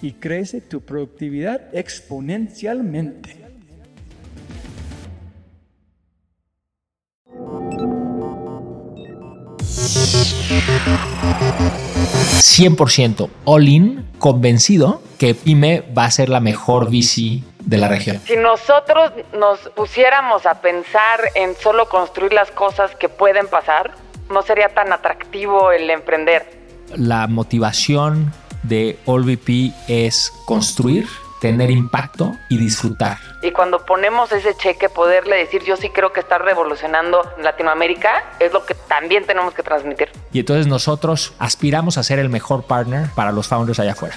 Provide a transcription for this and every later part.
y crece tu productividad exponencialmente. ...100% all-in, convencido que PYME va a ser la mejor bici de la región. Si nosotros nos pusiéramos a pensar en solo construir las cosas que pueden pasar, no sería tan atractivo el emprender. La motivación de AllVP es construir, tener impacto y disfrutar. Y cuando ponemos ese cheque, poderle decir yo sí creo que está revolucionando Latinoamérica, es lo que también tenemos que transmitir. Y entonces nosotros aspiramos a ser el mejor partner para los founders allá afuera.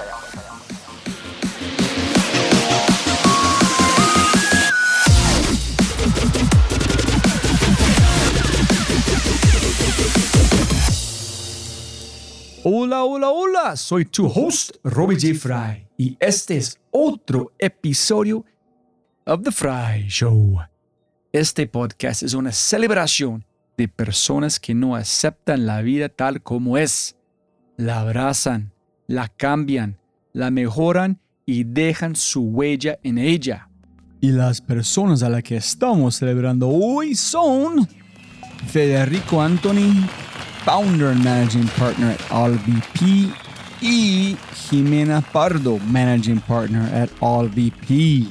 Hola, hola, hola, soy tu host, Robbie J. Fry, y este es otro episodio of The Fry Show. Este podcast es una celebración de personas que no aceptan la vida tal como es. La abrazan, la cambian, la mejoran y dejan su huella en ella. Y las personas a las que estamos celebrando hoy son Federico Anthony, Founder and Managing Partner at AllVP, y Jimena Pardo, Managing Partner at AllVP.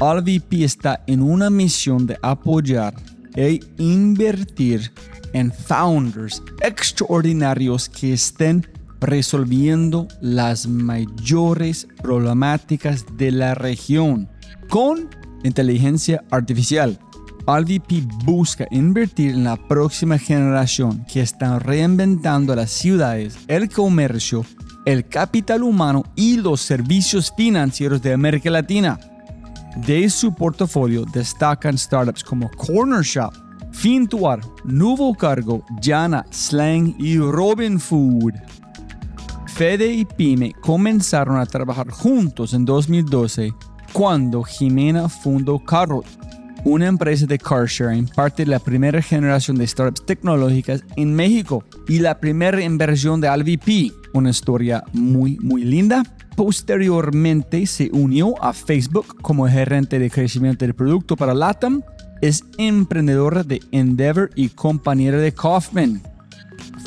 AllVP está en una misión de apoyar e invertir en founders extraordinarios que estén resolviendo las mayores problemáticas de la región con inteligencia artificial RVP busca invertir en la próxima generación que están reinventando las ciudades, el comercio, el capital humano y los servicios financieros de América Latina. De su portafolio destacan startups como Corner Shop, Fintuar, Nuevo Cargo, Jana, Slang y Robin Food. Fede y Pyme comenzaron a trabajar juntos en 2012 cuando Jimena fundó Carrot, una empresa de car sharing, parte de la primera generación de startups tecnológicas en México y la primera inversión de AlVP, una historia muy, muy linda. Posteriormente se unió a Facebook como gerente de crecimiento del producto para LATAM. Es emprendedora de Endeavor y compañera de Kaufman.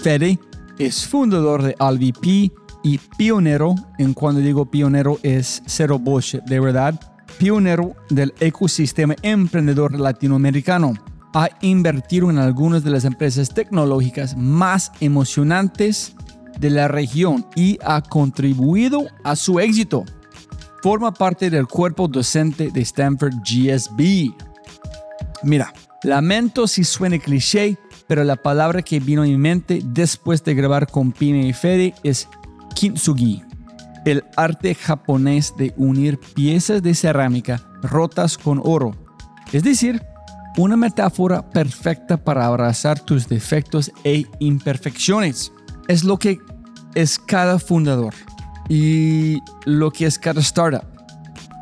Fede es fundador de AlVP y pionero, en cuando digo pionero es cero bullshit, de verdad, pionero del ecosistema emprendedor latinoamericano. Ha invertido en algunas de las empresas tecnológicas más emocionantes de la región y ha contribuido a su éxito. Forma parte del cuerpo docente de Stanford GSB. Mira, lamento si suena cliché, pero la palabra que vino a mi mente después de grabar con Pime y Fede es kintsugi, el arte japonés de unir piezas de cerámica rotas con oro. Es decir, una metáfora perfecta para abrazar tus defectos e imperfecciones. Es lo que es cada fundador y lo que es cada startup.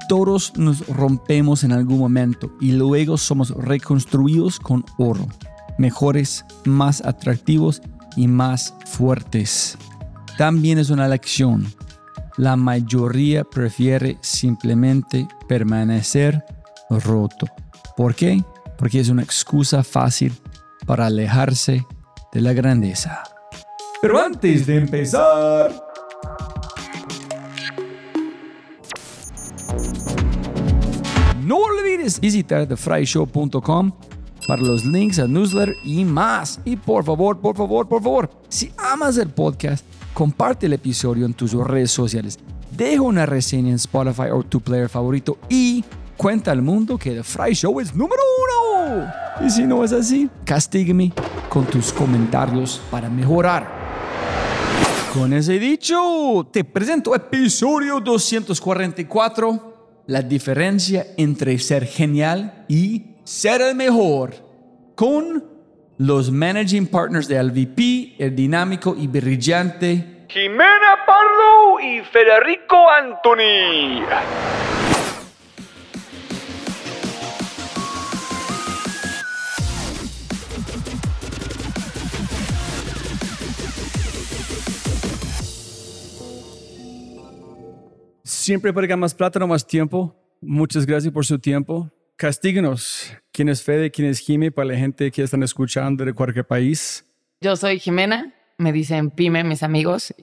Todos nos rompemos en algún momento y luego somos reconstruidos con oro, mejores, más atractivos y más fuertes. También es una lección. La mayoría prefiere simplemente permanecer roto. ¿Por qué? Porque es una excusa fácil para alejarse de la grandeza. Pero antes de empezar... No olvides visitar thefryshow.com para los links al newsletter y más. Y por favor, por favor, por favor, si amas el podcast, comparte el episodio en tus redes sociales. Deja una reseña en Spotify o tu player favorito y cuenta al mundo que The Fry Show es número uno. Y si no es así, castígame con tus comentarios para mejorar. Con ese dicho, te presento episodio 244, la diferencia entre ser genial y ser el mejor, con los managing partners de LVP, el dinámico y brillante Jimena Pardo y Federico Anthony. Siempre para más plata, no más tiempo. Muchas gracias por su tiempo. Castíguenos. ¿Quién es Fede? ¿Quién es Jime? Para la gente que están escuchando de cualquier país. Yo soy Jimena, me dicen Pyme, mis amigos.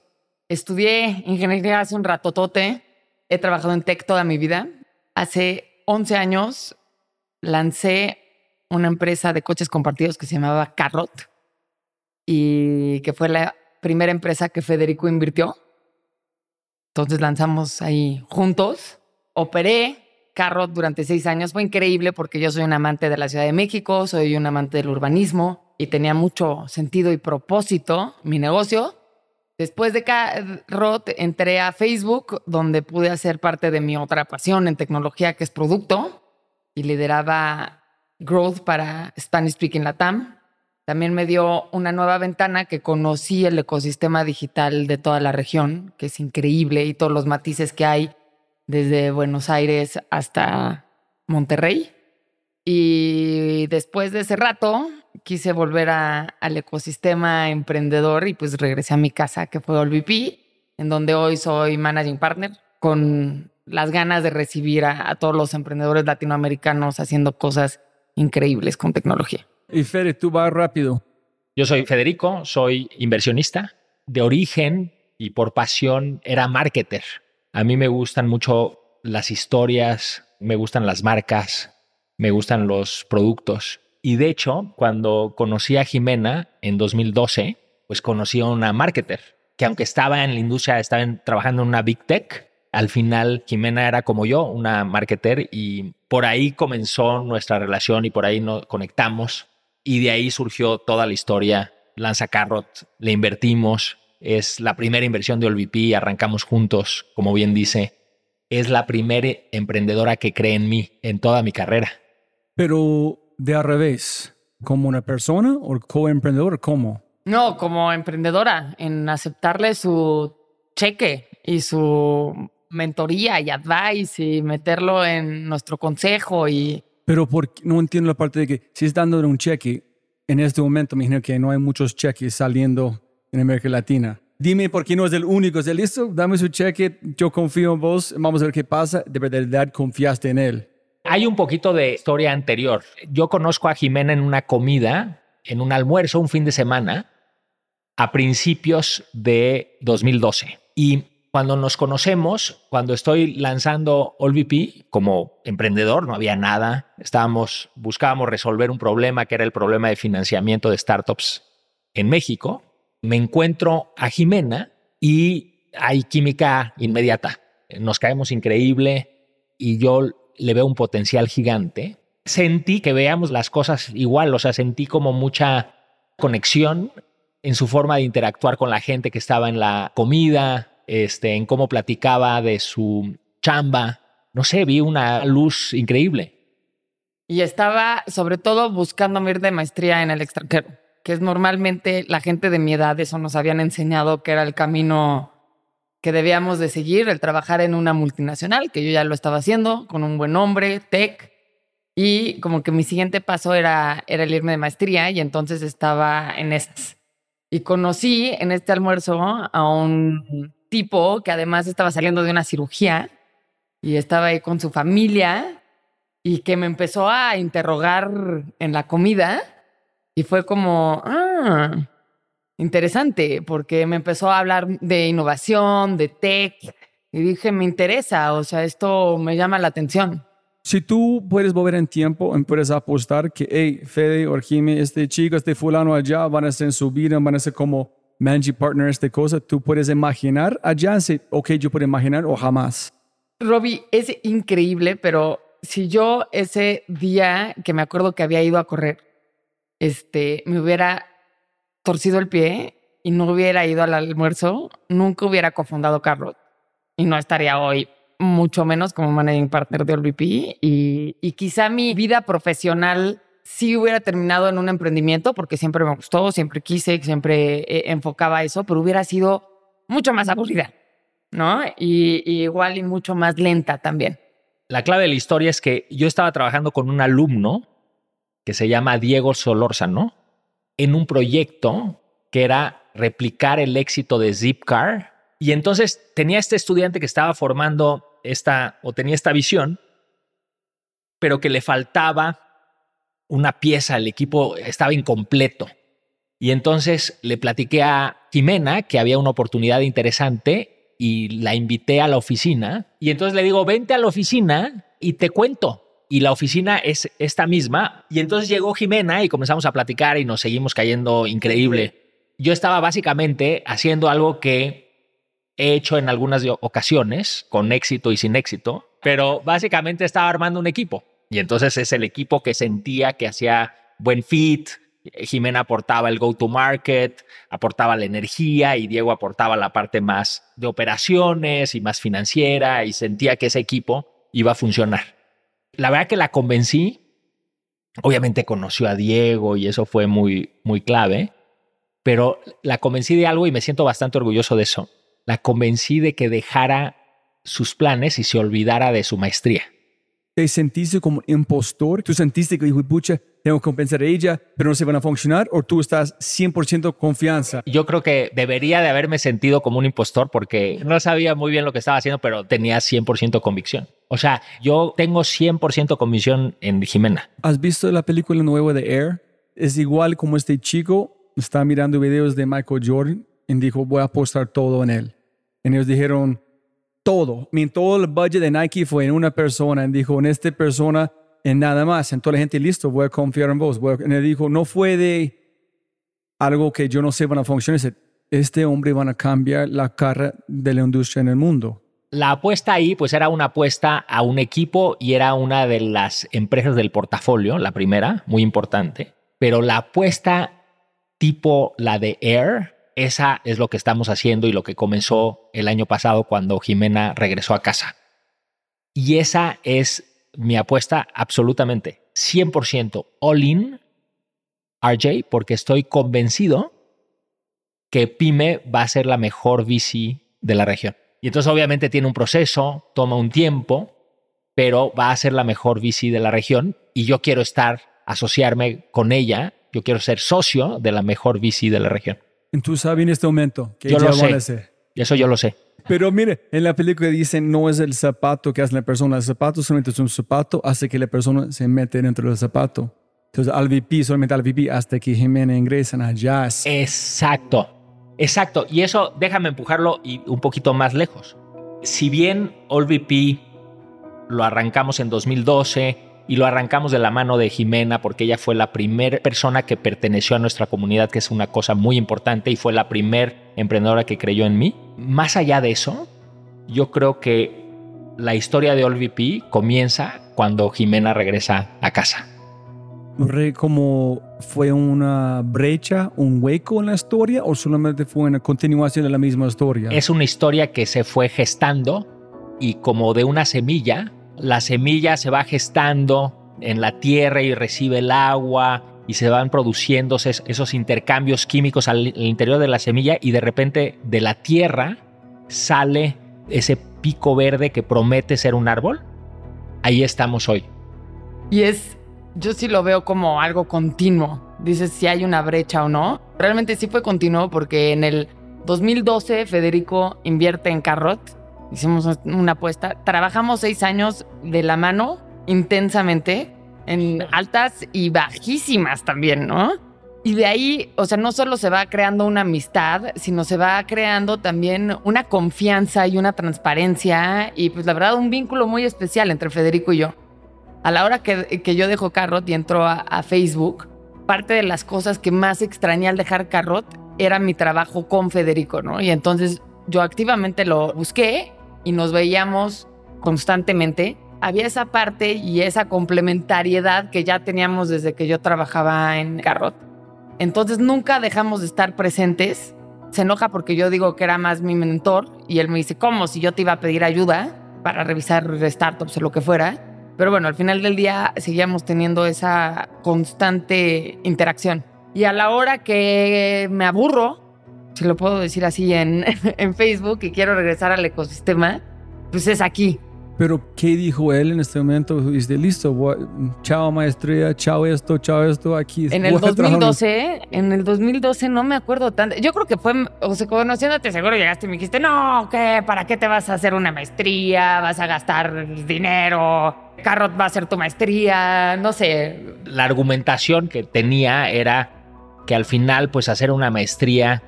Estudié ingeniería hace un ratotote. He trabajado en tech toda mi vida. Hace 11 años lancé una empresa de coches compartidos que se llamaba Carrot y que fue la primera empresa que Federico invirtió. Entonces lanzamos ahí juntos. Operé Carrot durante seis años. Fue increíble porque yo soy un amante de la Ciudad de México, soy un amante del urbanismo y tenía mucho sentido y propósito mi negocio. Después de Carrot entré a Facebook, donde pude hacer parte de mi otra pasión en tecnología, que es producto, y lideraba Growth para Spanish Speaking Latam. También me dio una nueva ventana que conocí el ecosistema digital de toda la región, que es increíble, y todos los matices que hay desde Buenos Aires hasta Monterrey. Y después de ese rato quise volver a- al ecosistema emprendedor y pues regresé a mi casa que fue OlVP, en donde hoy soy managing partner con las ganas de recibir a, a todos los emprendedores latinoamericanos haciendo cosas increíbles con tecnología. Y Fede, tú vas rápido. Yo soy Federico, soy inversionista. De origen y por pasión era marketer. A mí me gustan mucho las historias, me gustan las marcas, me gustan los productos. Y de hecho, cuando conocí a Jimena en 2012, pues conocí a una marketer que aunque estaba en la industria, estaba trabajando en una big tech, al final Jimena era como yo, una marketer y por ahí comenzó nuestra relación y por ahí nos conectamos y de ahí surgió toda la historia. Lanza Carrot, le invertimos, es la primera inversión de OLVP, arrancamos juntos, como bien dice. Es la primera emprendedora que cree en mí en toda mi carrera. Pero de al revés, ¿como una persona o coemprendedor? ¿Cómo? No, como emprendedora, en aceptarle su cheque y su mentoría y advice y meterlo en nuestro consejo y Pero por, no entiendo la parte de que si estás dando un cheque, en este momento me imagino que no hay muchos cheques saliendo en América Latina. Dime por qué no es el único. ¿Es listo? Dame su cheque, yo confío en vos, vamos a ver qué pasa. De verdad confiaste en él. Hay un poquito de historia anterior. Yo conozco a Jimena en una comida, en un almuerzo, un fin de semana, a principios de 2012. Y cuando nos conocemos, cuando estoy lanzando AllVP como emprendedor, no había nada. Estábamos, buscábamos resolver un problema que era el problema de financiamiento de startups en México. Me encuentro a Jimena y hay química inmediata. Nos caemos increíble y yo le veo un potencial gigante. Sentí que veamos las cosas igual, o sea, sentí como mucha conexión en su forma de interactuar con la gente que estaba en la comida, este, en cómo platicaba de su chamba. No sé, vi una luz increíble. Y estaba sobre todo buscando ir de maestría en el extranjero, que es normalmente la gente de mi edad, eso nos habían enseñado que era el camino que debíamos de seguir, el trabajar en una multinacional, que yo ya lo estaba haciendo, con un buen nombre, tech, y como que mi siguiente paso era, era el irme de maestría y entonces estaba en esas. Y conocí en este almuerzo a un tipo que además estaba saliendo de una cirugía y estaba ahí con su familia y que me empezó a interrogar en la comida y fue como, ah, interesante, porque me empezó a hablar de innovación, de tech y dije, me interesa, o sea, esto me llama la atención. Si tú puedes volver en tiempo y puedes apostar que, hey, Fede, Orjime, este chico, este fulano allá van a ser en su vida, van a ser como managing partner, esta cosa, tú puedes imaginar allá, ok, yo puedo imaginar o jamás. Robbie, es increíble, pero si yo ese día que me acuerdo que había ido a correr, este, me hubiera torcido el pie y no hubiera ido al almuerzo, nunca hubiera cofundado Carrot y no estaría hoy mucho menos como managing partner de OLVP y, y quizá mi vida profesional sí hubiera terminado en un emprendimiento porque siempre me gustó, siempre quise, siempre eh, enfocaba eso, pero hubiera sido mucho más aburrida, ¿no? Y, y, igual y mucho más lenta también. La clave de la historia es que yo estaba trabajando con un alumno que se llama Diego Solórzano en un proyecto que era replicar el éxito de Zipcar. Y entonces tenía este estudiante que estaba formando esta o tenía esta visión, pero que le faltaba una pieza, el equipo estaba incompleto. Y entonces le platiqué a Jimena que había una oportunidad interesante y la invité a la oficina. Y entonces le digo, vente a la oficina y te cuento. Y la oficina es esta misma. Y entonces llegó Jimena y comenzamos a platicar y nos seguimos cayendo increíble. Yo estaba básicamente haciendo algo que he hecho en algunas ocasiones, con éxito y sin éxito, pero básicamente estaba armando un equipo. Y entonces es el equipo que sentía que hacía buen fit. Jimena aportaba el go-to-market, aportaba la energía y Diego aportaba la parte más de operaciones y más financiera y sentía que ese equipo iba a funcionar. La verdad que la convencí, obviamente conoció a Diego y eso fue muy, muy clave, pero la convencí de algo y me siento bastante orgulloso de eso. La convencí de que dejara sus planes y se olvidara de su maestría te sentiste como impostor? ¿Tú sentiste que, dijo, pucha, tengo que compensar a ella, pero no se van a funcionar? ¿O tú estás 100% confianza? Yo creo que debería de haberme sentido como un impostor porque no sabía muy bien lo que estaba haciendo, pero tenía 100% convicción. O sea, yo tengo 100% convicción en Jimena. ¿Has visto la película nueva de Air? Es igual como este chico está mirando videos de Michael Jordan y dijo, voy a apostar todo en él. Y ellos dijeron, todo. I todo el budget de Nike fue en una persona. Y dijo, en esta persona, en nada más. Entonces la gente, listo, voy a confiar en vos. Y él dijo, no fue de algo que yo no sé van a funcionar. Este hombre van a cambiar la cara de la industria en el mundo. La apuesta ahí, pues era una apuesta a un equipo y era una de las empresas del portafolio, la primera, muy importante. Pero la apuesta tipo la de Air, esa es lo que estamos haciendo y lo que comenzó el año pasado cuando Jimena regresó a casa. Y esa es mi apuesta absolutamente, 100% all in, RJ, porque estoy convencido que Pyme va a ser la mejor bici de la región. Y entonces obviamente tiene un proceso, toma un tiempo, pero va a ser la mejor bici de la región y yo quiero estar, asociarme con ella, yo quiero ser socio de la mejor bici de la región. Tú sabes en este momento que yo lo sé. Eso yo lo sé. Pero mire, en la película dicen no es el zapato que hace la persona, el zapato solamente es un zapato, hace que la persona se mete dentro del zapato. Entonces al VP, solamente al VP, hasta que Jiménez ingresan a Jazz. Exacto, exacto. Y eso déjame empujarlo y un poquito más lejos. Si bien All VP lo arrancamos en 2012, y lo arrancamos de la mano de Jimena porque ella fue la primera persona que perteneció a nuestra comunidad, que es una cosa muy importante y fue la primera emprendedora que creyó en mí. Más allá de eso, yo creo que la historia de AllVP comienza cuando Jimena regresa a casa. re como fue una brecha, un hueco en la historia o solamente fue una continuación de la misma historia? Es una historia que se fue gestando y como de una semilla, la semilla se va gestando en la tierra y recibe el agua y se van produciendo es- esos intercambios químicos al interior de la semilla y de repente de la tierra sale ese pico verde que promete ser un árbol. Ahí estamos hoy. Y es, yo sí lo veo como algo continuo. Dices si hay una brecha o no. Realmente sí fue continuo porque en el 2012 Federico invierte en Carrot. Hicimos una apuesta. Trabajamos seis años de la mano intensamente en altas y bajísimas también, ¿no? Y de ahí, o sea, no solo se va creando una amistad, sino se va creando también una confianza y una transparencia y pues la verdad un vínculo muy especial entre Federico y yo a la hora que, que yo dejo Carrot y entro a, a Facebook, parte de las cosas que más extrañé al dejar Carrot era mi trabajo con Federico, ¿no? Y entonces yo activamente lo busqué y nos veíamos constantemente. Había esa parte y esa complementariedad que ya teníamos desde que yo trabajaba en Carrot. Entonces nunca dejamos de estar presentes. Se enoja porque yo digo que era más mi mentor y él me dice, ¿cómo? Si yo te iba a pedir ayuda para revisar startups o lo que fuera. Pero bueno, al final del día seguíamos teniendo esa constante interacción. Y a la hora que me aburro, si lo puedo decir así en, en Facebook, y quiero regresar al ecosistema, pues es aquí. Pero ¿qué dijo él en este momento? Dice, listo, voy- chao maestría, chao esto, chao esto, aquí. En el a trabajar". 2012, en el 2012 no me acuerdo tanto. Yo creo que fue, o sea, conociéndote seguro llegaste y me dijiste, no, ¿qué? ¿Para qué te vas a hacer una maestría? ¿Vas a gastar dinero? Carrot va a hacer tu maestría, no sé. La argumentación que tenía era que al final pues hacer una maestría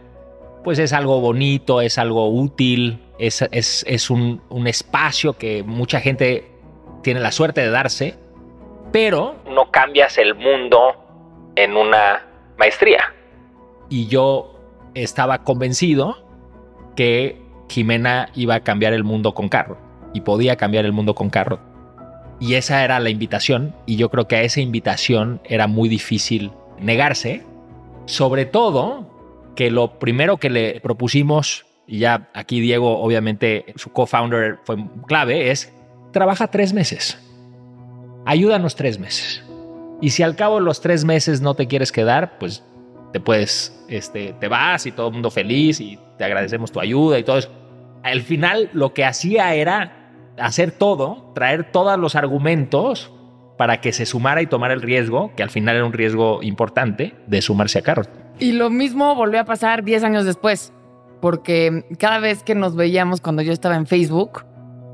pues es algo bonito, es algo útil, es, es, es un, un espacio que mucha gente tiene la suerte de darse, pero no cambias el mundo en una maestría. Y yo estaba convencido que Jimena iba a cambiar el mundo con Carro y podía cambiar el mundo con Carro. Y esa era la invitación y yo creo que a esa invitación era muy difícil negarse, sobre todo que lo primero que le propusimos, y ya aquí Diego obviamente su co-founder fue clave, es trabaja tres meses, ayúdanos tres meses. Y si al cabo de los tres meses no te quieres quedar, pues te puedes, este, te vas y todo el mundo feliz y te agradecemos tu ayuda y todo eso. Al final lo que hacía era hacer todo, traer todos los argumentos para que se sumara y tomara el riesgo, que al final era un riesgo importante, de sumarse a Carrot. Y lo mismo volvió a pasar 10 años después, porque cada vez que nos veíamos cuando yo estaba en Facebook,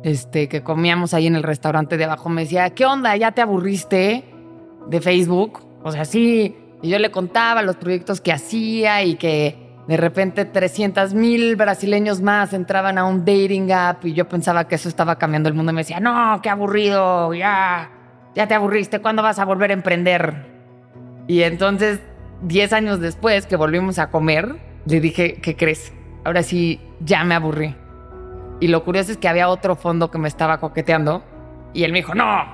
este, que comíamos ahí en el restaurante de abajo, me decía, ¿qué onda? ¿Ya te aburriste de Facebook? O sea, sí. Y yo le contaba los proyectos que hacía y que de repente 300 mil brasileños más entraban a un dating app y yo pensaba que eso estaba cambiando el mundo y me decía, no, qué aburrido, ya, ya te aburriste, ¿cuándo vas a volver a emprender? Y entonces 10 años después que volvimos a comer, le dije, ¿qué crees? Ahora sí, ya me aburrí. Y lo curioso es que había otro fondo que me estaba coqueteando y él me dijo, no,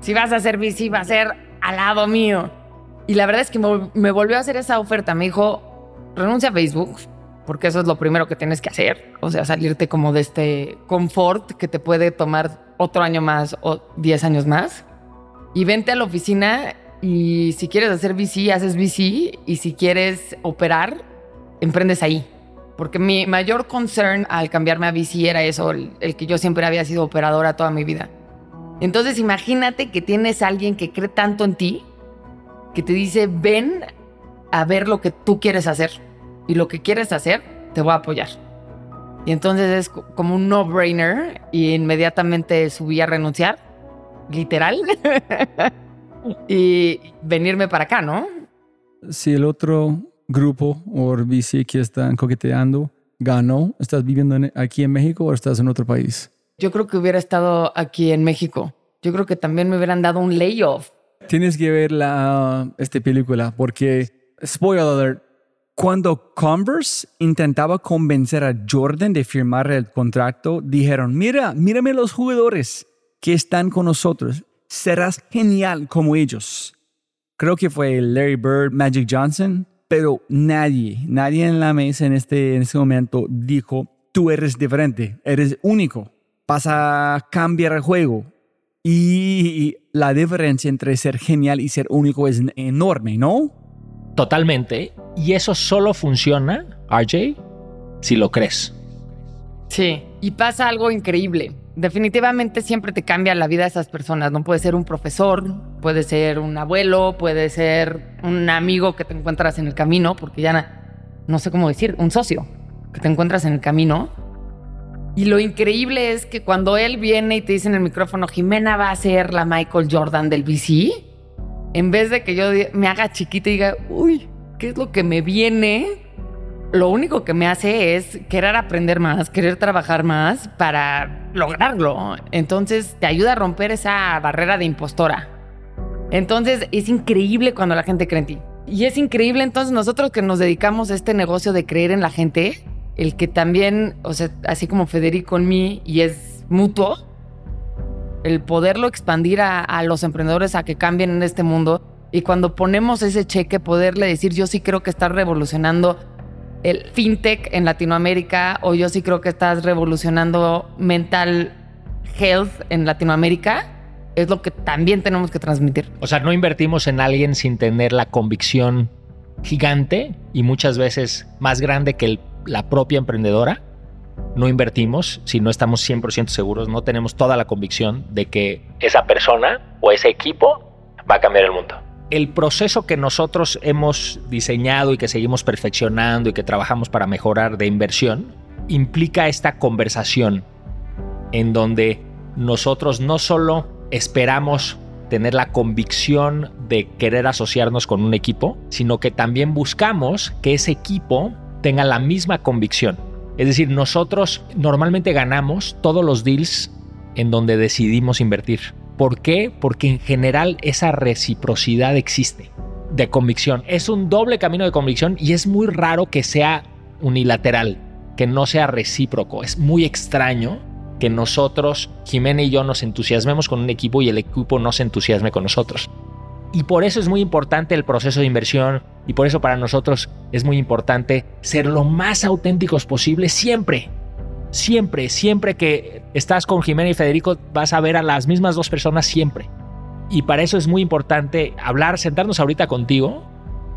si vas a hacer bici va a ser al lado mío. Y la verdad es que me, volvió a hacer esa oferta. Me dijo, renuncia a Facebook, porque eso es lo primero que tienes que hacer. O sea, salirte como de este confort que te puede tomar otro año más o 10 años más. Y vente a la oficina y si quieres hacer bici, haces bici. Y si quieres operar, emprendes ahí. Porque mi mayor concern al cambiarme a bici era eso, el, que yo siempre había sido operadora toda mi vida. Entonces imagínate que tienes a alguien que cree tanto en ti, que te dice, ven a ver lo que tú quieres hacer. Y lo que quieres hacer, te voy a apoyar. Y entonces es co- como un no-brainer y inmediatamente subí a renunciar, literal, y venirme para acá, ¿no? Si el otro grupo o bici que están coqueteando ganó, ¿estás viviendo en- aquí en México o estás en otro país? Yo creo que hubiera estado aquí en México. Yo creo que también me hubieran dado un layoff. Tienes que ver la, esta película porque, spoiler alert, cuando Converse intentaba convencer a Jordan de firmar el contrato, dijeron, mira, mírame los jugadores que están con nosotros, serás genial como ellos. creo que fue Larry Bird, Magic Johnson, pero nadie, nadie en la mesa en este, en este momento dijo, tú eres diferente, eres único, vas a cambiar el juego. Y la diferencia entre ser genial y ser único es enorme, ¿no? Totalmente. Y eso solo funciona, RJ, si lo crees. Sí, y pasa algo increíble. Definitivamente siempre te cambia la vida a esas personas. No puede ser un profesor, puede ser un abuelo, puede ser un amigo que te encuentras en el camino, porque ya no sé cómo decir, un socio que te encuentras en el camino. Y lo increíble es que cuando él viene y te dice en el micrófono, Jimena va a ser la Michael Jordan del VC, en vez de que yo me haga chiquita y diga, uy, ¿qué es lo que me viene? Lo único que me hace es querer aprender más, querer trabajar más para lograrlo. Entonces te ayuda a romper esa barrera de impostora. Entonces es increíble cuando la gente cree en ti. Y es increíble entonces nosotros que nos dedicamos a este negocio de creer en la gente, el que también, o sea, así como Federico en mí, y es mutuo, el poderlo expandir a, los emprendedores a que cambien en este mundo. Y cuando ponemos ese cheque, poderle decir, yo sí creo que estás revolucionando el fintech en Latinoamérica, o yo sí creo que estás revolucionando mental health en Latinoamérica, es lo que también tenemos que transmitir. O sea, no invertimos en alguien sin tener la convicción gigante y muchas veces más grande que la propia emprendedora, no invertimos si no estamos 100% seguros, no tenemos toda la convicción de que esa persona o ese equipo va a cambiar el mundo. El proceso que nosotros hemos diseñado y que seguimos perfeccionando y que trabajamos para mejorar de inversión implica esta conversación en donde nosotros no solo esperamos tener la convicción de querer asociarnos con un equipo, sino que también buscamos que ese equipo tenga la misma convicción. Es decir, nosotros normalmente ganamos todos los deals en donde decidimos invertir. ¿Por qué? Porque en general esa reciprocidad existe de convicción. Es un doble camino de convicción y es muy raro que sea unilateral, que no sea recíproco. Es muy extraño que nosotros, Jimena y yo, nos entusiasmemos con un equipo y el equipo no se entusiasme con nosotros. Y por eso es muy importante el proceso de inversión y por eso para nosotros es muy importante ser lo más auténticos posible siempre. Siempre, siempre que estás con Jimena y Federico vas a ver a las mismas dos personas siempre. Y para eso es muy importante hablar, sentarnos ahorita contigo.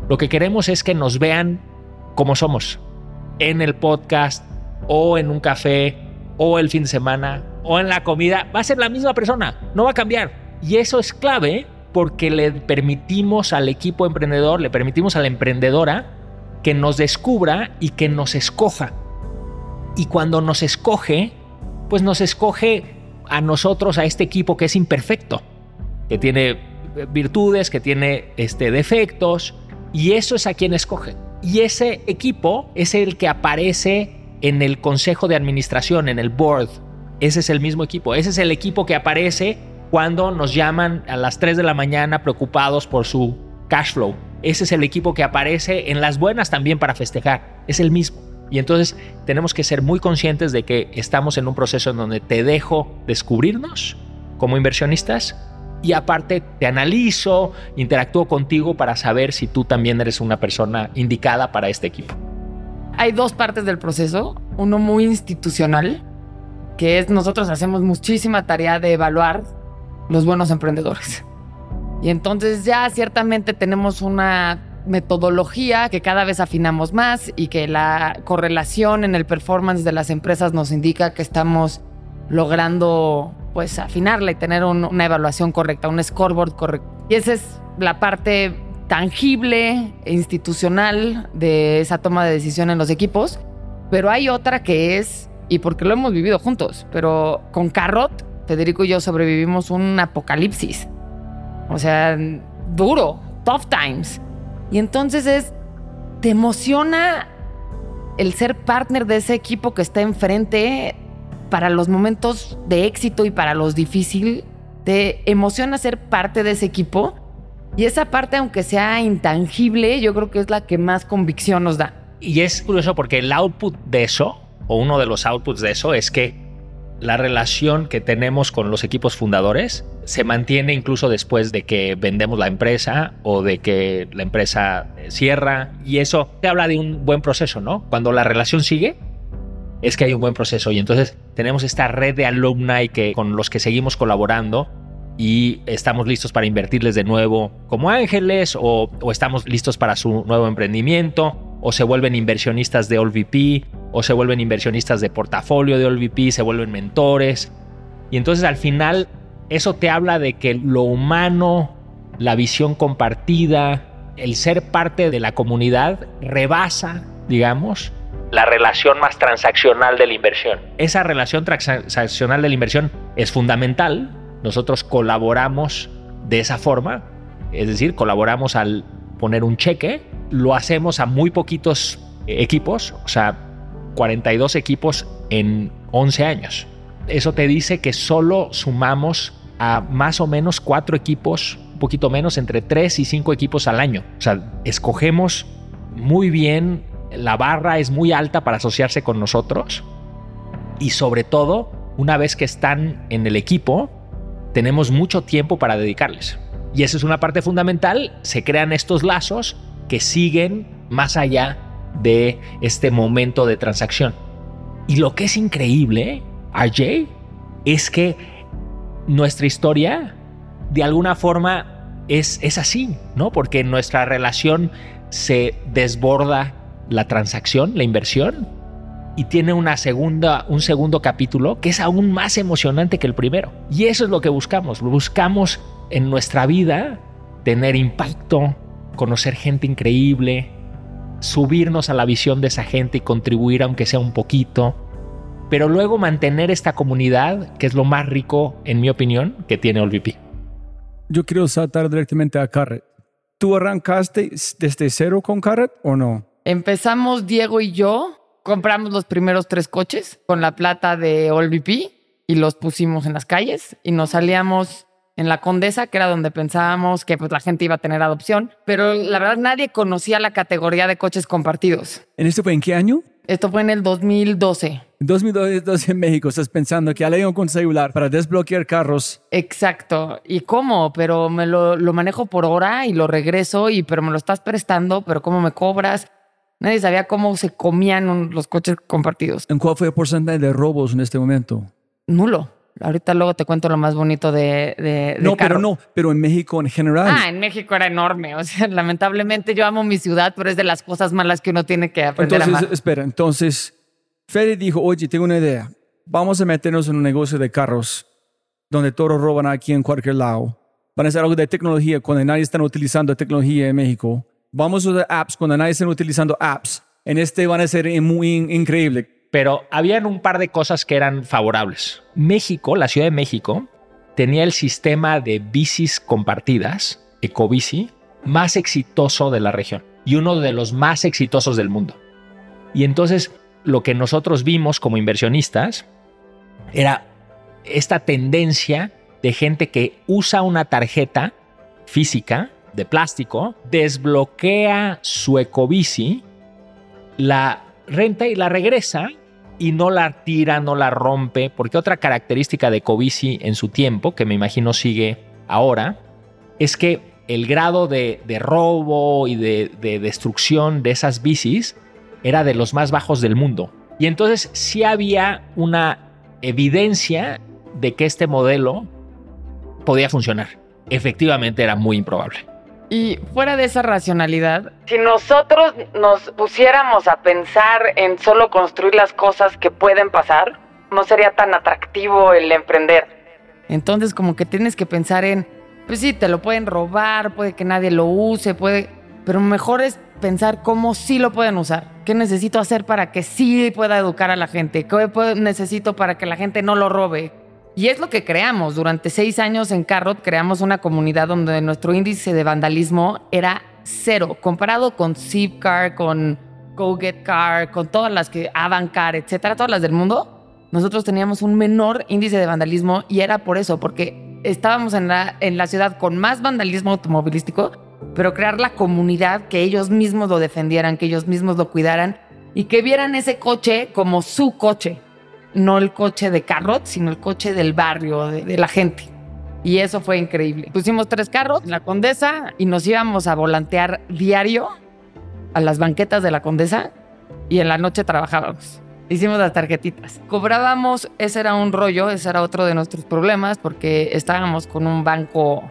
Lo que queremos es que nos vean como somos. En el podcast o en un café o el fin de semana o en la comida. Va a ser la misma persona, no va a cambiar. Y eso es clave porque le permitimos al equipo emprendedor, le permitimos a la emprendedora que nos descubra y que nos escoja. Y cuando nos escoge, pues nos escoge a nosotros, a este equipo que es imperfecto, que tiene virtudes, que tiene este, defectos, y eso es a quien escoge. Y ese equipo es el que aparece en el consejo de administración, en el board. Ese es el mismo equipo. Ese es el equipo que aparece cuando nos llaman a las 3 de la mañana preocupados por su cash flow. Ese es el equipo que aparece en las buenas también para festejar. Es el mismo. Y entonces tenemos que ser muy conscientes de que estamos en un proceso en donde te dejo descubrirnos como inversionistas y aparte te analizo, interactúo contigo para saber si tú también eres una persona indicada para este equipo. Hay dos partes del proceso, uno muy institucional, que es nosotros hacemos muchísima tarea de evaluar los buenos emprendedores. Y entonces ya ciertamente tenemos una metodología que cada vez afinamos más y que la correlación en el performance de las empresas nos indica que estamos logrando pues afinarla y tener una evaluación correcta, un scoreboard correcto. Y esa es la parte tangible e institucional de esa toma de decisión en los equipos. Pero hay otra que es, y porque lo hemos vivido juntos, pero con Carrot Federico y yo sobrevivimos un apocalipsis. O sea, duro, tough times. Y entonces es, te emociona el ser partner de ese equipo que está enfrente para los momentos de éxito y para los difíciles. Te emociona ser parte de ese equipo. Y esa parte, aunque sea intangible, yo creo que es la que más convicción nos da. Y es curioso porque el output de eso, o uno de los outputs de eso, es que la relación que tenemos con los equipos fundadores se mantiene incluso después de que vendemos la empresa o de que la empresa cierra. Y eso te habla de un buen proceso, ¿no? Cuando la relación sigue, es que hay un buen proceso. Y entonces tenemos esta red de alumni que, con los que seguimos colaborando y estamos listos para invertirles de nuevo como ángeles o, o estamos listos para su nuevo emprendimiento o se vuelven inversionistas de OLVP, o se vuelven inversionistas de portafolio de OLVP, se vuelven mentores. Y entonces al final eso te habla de que lo humano, la visión compartida, el ser parte de la comunidad rebasa, digamos, la relación más transaccional de la inversión. Esa relación transaccional de la inversión es fundamental. Nosotros colaboramos de esa forma, es decir, colaboramos al poner un cheque lo hacemos a muy poquitos equipos, o sea, 42 equipos en 11 años. Eso te dice que solo sumamos a más o menos cuatro equipos, un poquito menos, entre 3 y 5 equipos al año. O sea, escogemos muy bien, la barra es muy alta para asociarse con nosotros y sobre todo, una vez que están en el equipo, tenemos mucho tiempo para dedicarles. Y esa es una parte fundamental, se crean estos lazos que siguen más allá de este momento de transacción. Y lo que es increíble, RJ, es que nuestra historia de alguna forma es, es así, ¿no? Porque nuestra relación se desborda la transacción, la inversión, y tiene una segunda, un segundo capítulo que es aún más emocionante que el primero. Y eso es lo que buscamos. Buscamos en nuestra vida tener impacto, conocer gente increíble, subirnos a la visión de esa gente y contribuir aunque sea un poquito, pero luego mantener esta comunidad, que es lo más rico, en mi opinión, que tiene OLVP. Yo quiero saltar directamente a Carret. ¿Tú arrancaste desde cero con Carret o no? Empezamos Diego y yo, compramos los primeros tres coches con la plata de OLVP y los pusimos en las calles y nos salíamos en la Condesa, que era donde pensábamos que pues, la gente iba a tener adopción, pero la verdad nadie conocía la categoría de coches compartidos. ¿En esto fue en qué año? Esto fue en el 2012. En 2012 en México estás pensando que alego con celular para desbloquear carros. Exacto. ¿Y cómo? Pero me lo, lo manejo por hora y lo regreso, y pero me lo estás prestando, pero ¿cómo me cobras? Nadie sabía cómo se comían los coches compartidos. ¿En cuál fue el porcentaje de robos en este momento? Nulo. Ahorita luego te cuento lo más bonito de, de, No, pero no, pero en México en general. Ah, en México era enorme. O sea, lamentablemente yo amo mi ciudad, pero es de las cosas malas que uno tiene que aprender entonces, a amar. Espera, entonces, Fede dijo, oye, tengo una idea. Vamos a meternos en un negocio de carros donde todos roban aquí en cualquier lado. Van a hacer algo de tecnología cuando nadie está utilizando tecnología en México. Vamos a usar apps cuando nadie está utilizando apps. En este van a ser muy increíble pero habían un par de cosas que eran favorables. México, la Ciudad de México, tenía el sistema de bicis compartidas, Ecobici, más exitoso de la región y uno de los más exitosos del mundo. Y entonces lo que nosotros vimos como inversionistas era esta tendencia de gente que usa una tarjeta física de plástico, desbloquea su ecobici, la renta y la regresa y no la tira, no la rompe, porque otra característica de Covici en su tiempo, que me imagino sigue ahora, es que el grado de, robo y de, de, destrucción de esas bicis era de los más bajos del mundo. Y entonces sí había una evidencia de que este modelo podía funcionar. Efectivamente era muy improbable. Y fuera de esa racionalidad, si nosotros nos pusiéramos a pensar en solo construir las cosas que pueden pasar, no sería tan atractivo el emprender. Entonces como que tienes que pensar en, pues sí, te lo pueden robar, puede que nadie lo use, puede, pero mejor es pensar cómo sí lo pueden usar. ¿Qué necesito hacer para que sí pueda educar a la gente? ¿Qué necesito para que la gente no lo robe? Y es lo que creamos. Durante seis años en Carrot creamos una comunidad donde nuestro índice de vandalismo era cero, comparado con Zipcar, con Go Get Car, con todas las que Avancar, etcétera, todas las del mundo. Nosotros teníamos un menor índice de vandalismo y era por eso, porque estábamos en la, en la ciudad con más vandalismo automovilístico, pero crear la comunidad que ellos mismos lo defendieran, que ellos mismos lo cuidaran y que vieran ese coche como su coche no el coche de Carrot, sino el coche del barrio, de, de la gente. Y eso fue increíble. Pusimos tres carros en la Condesa y nos íbamos a volantear diario a las banquetas de la Condesa y en la noche trabajábamos. Hicimos las tarjetitas. Cobrábamos, ese era un rollo, ese era otro de nuestros problemas porque estábamos con un banco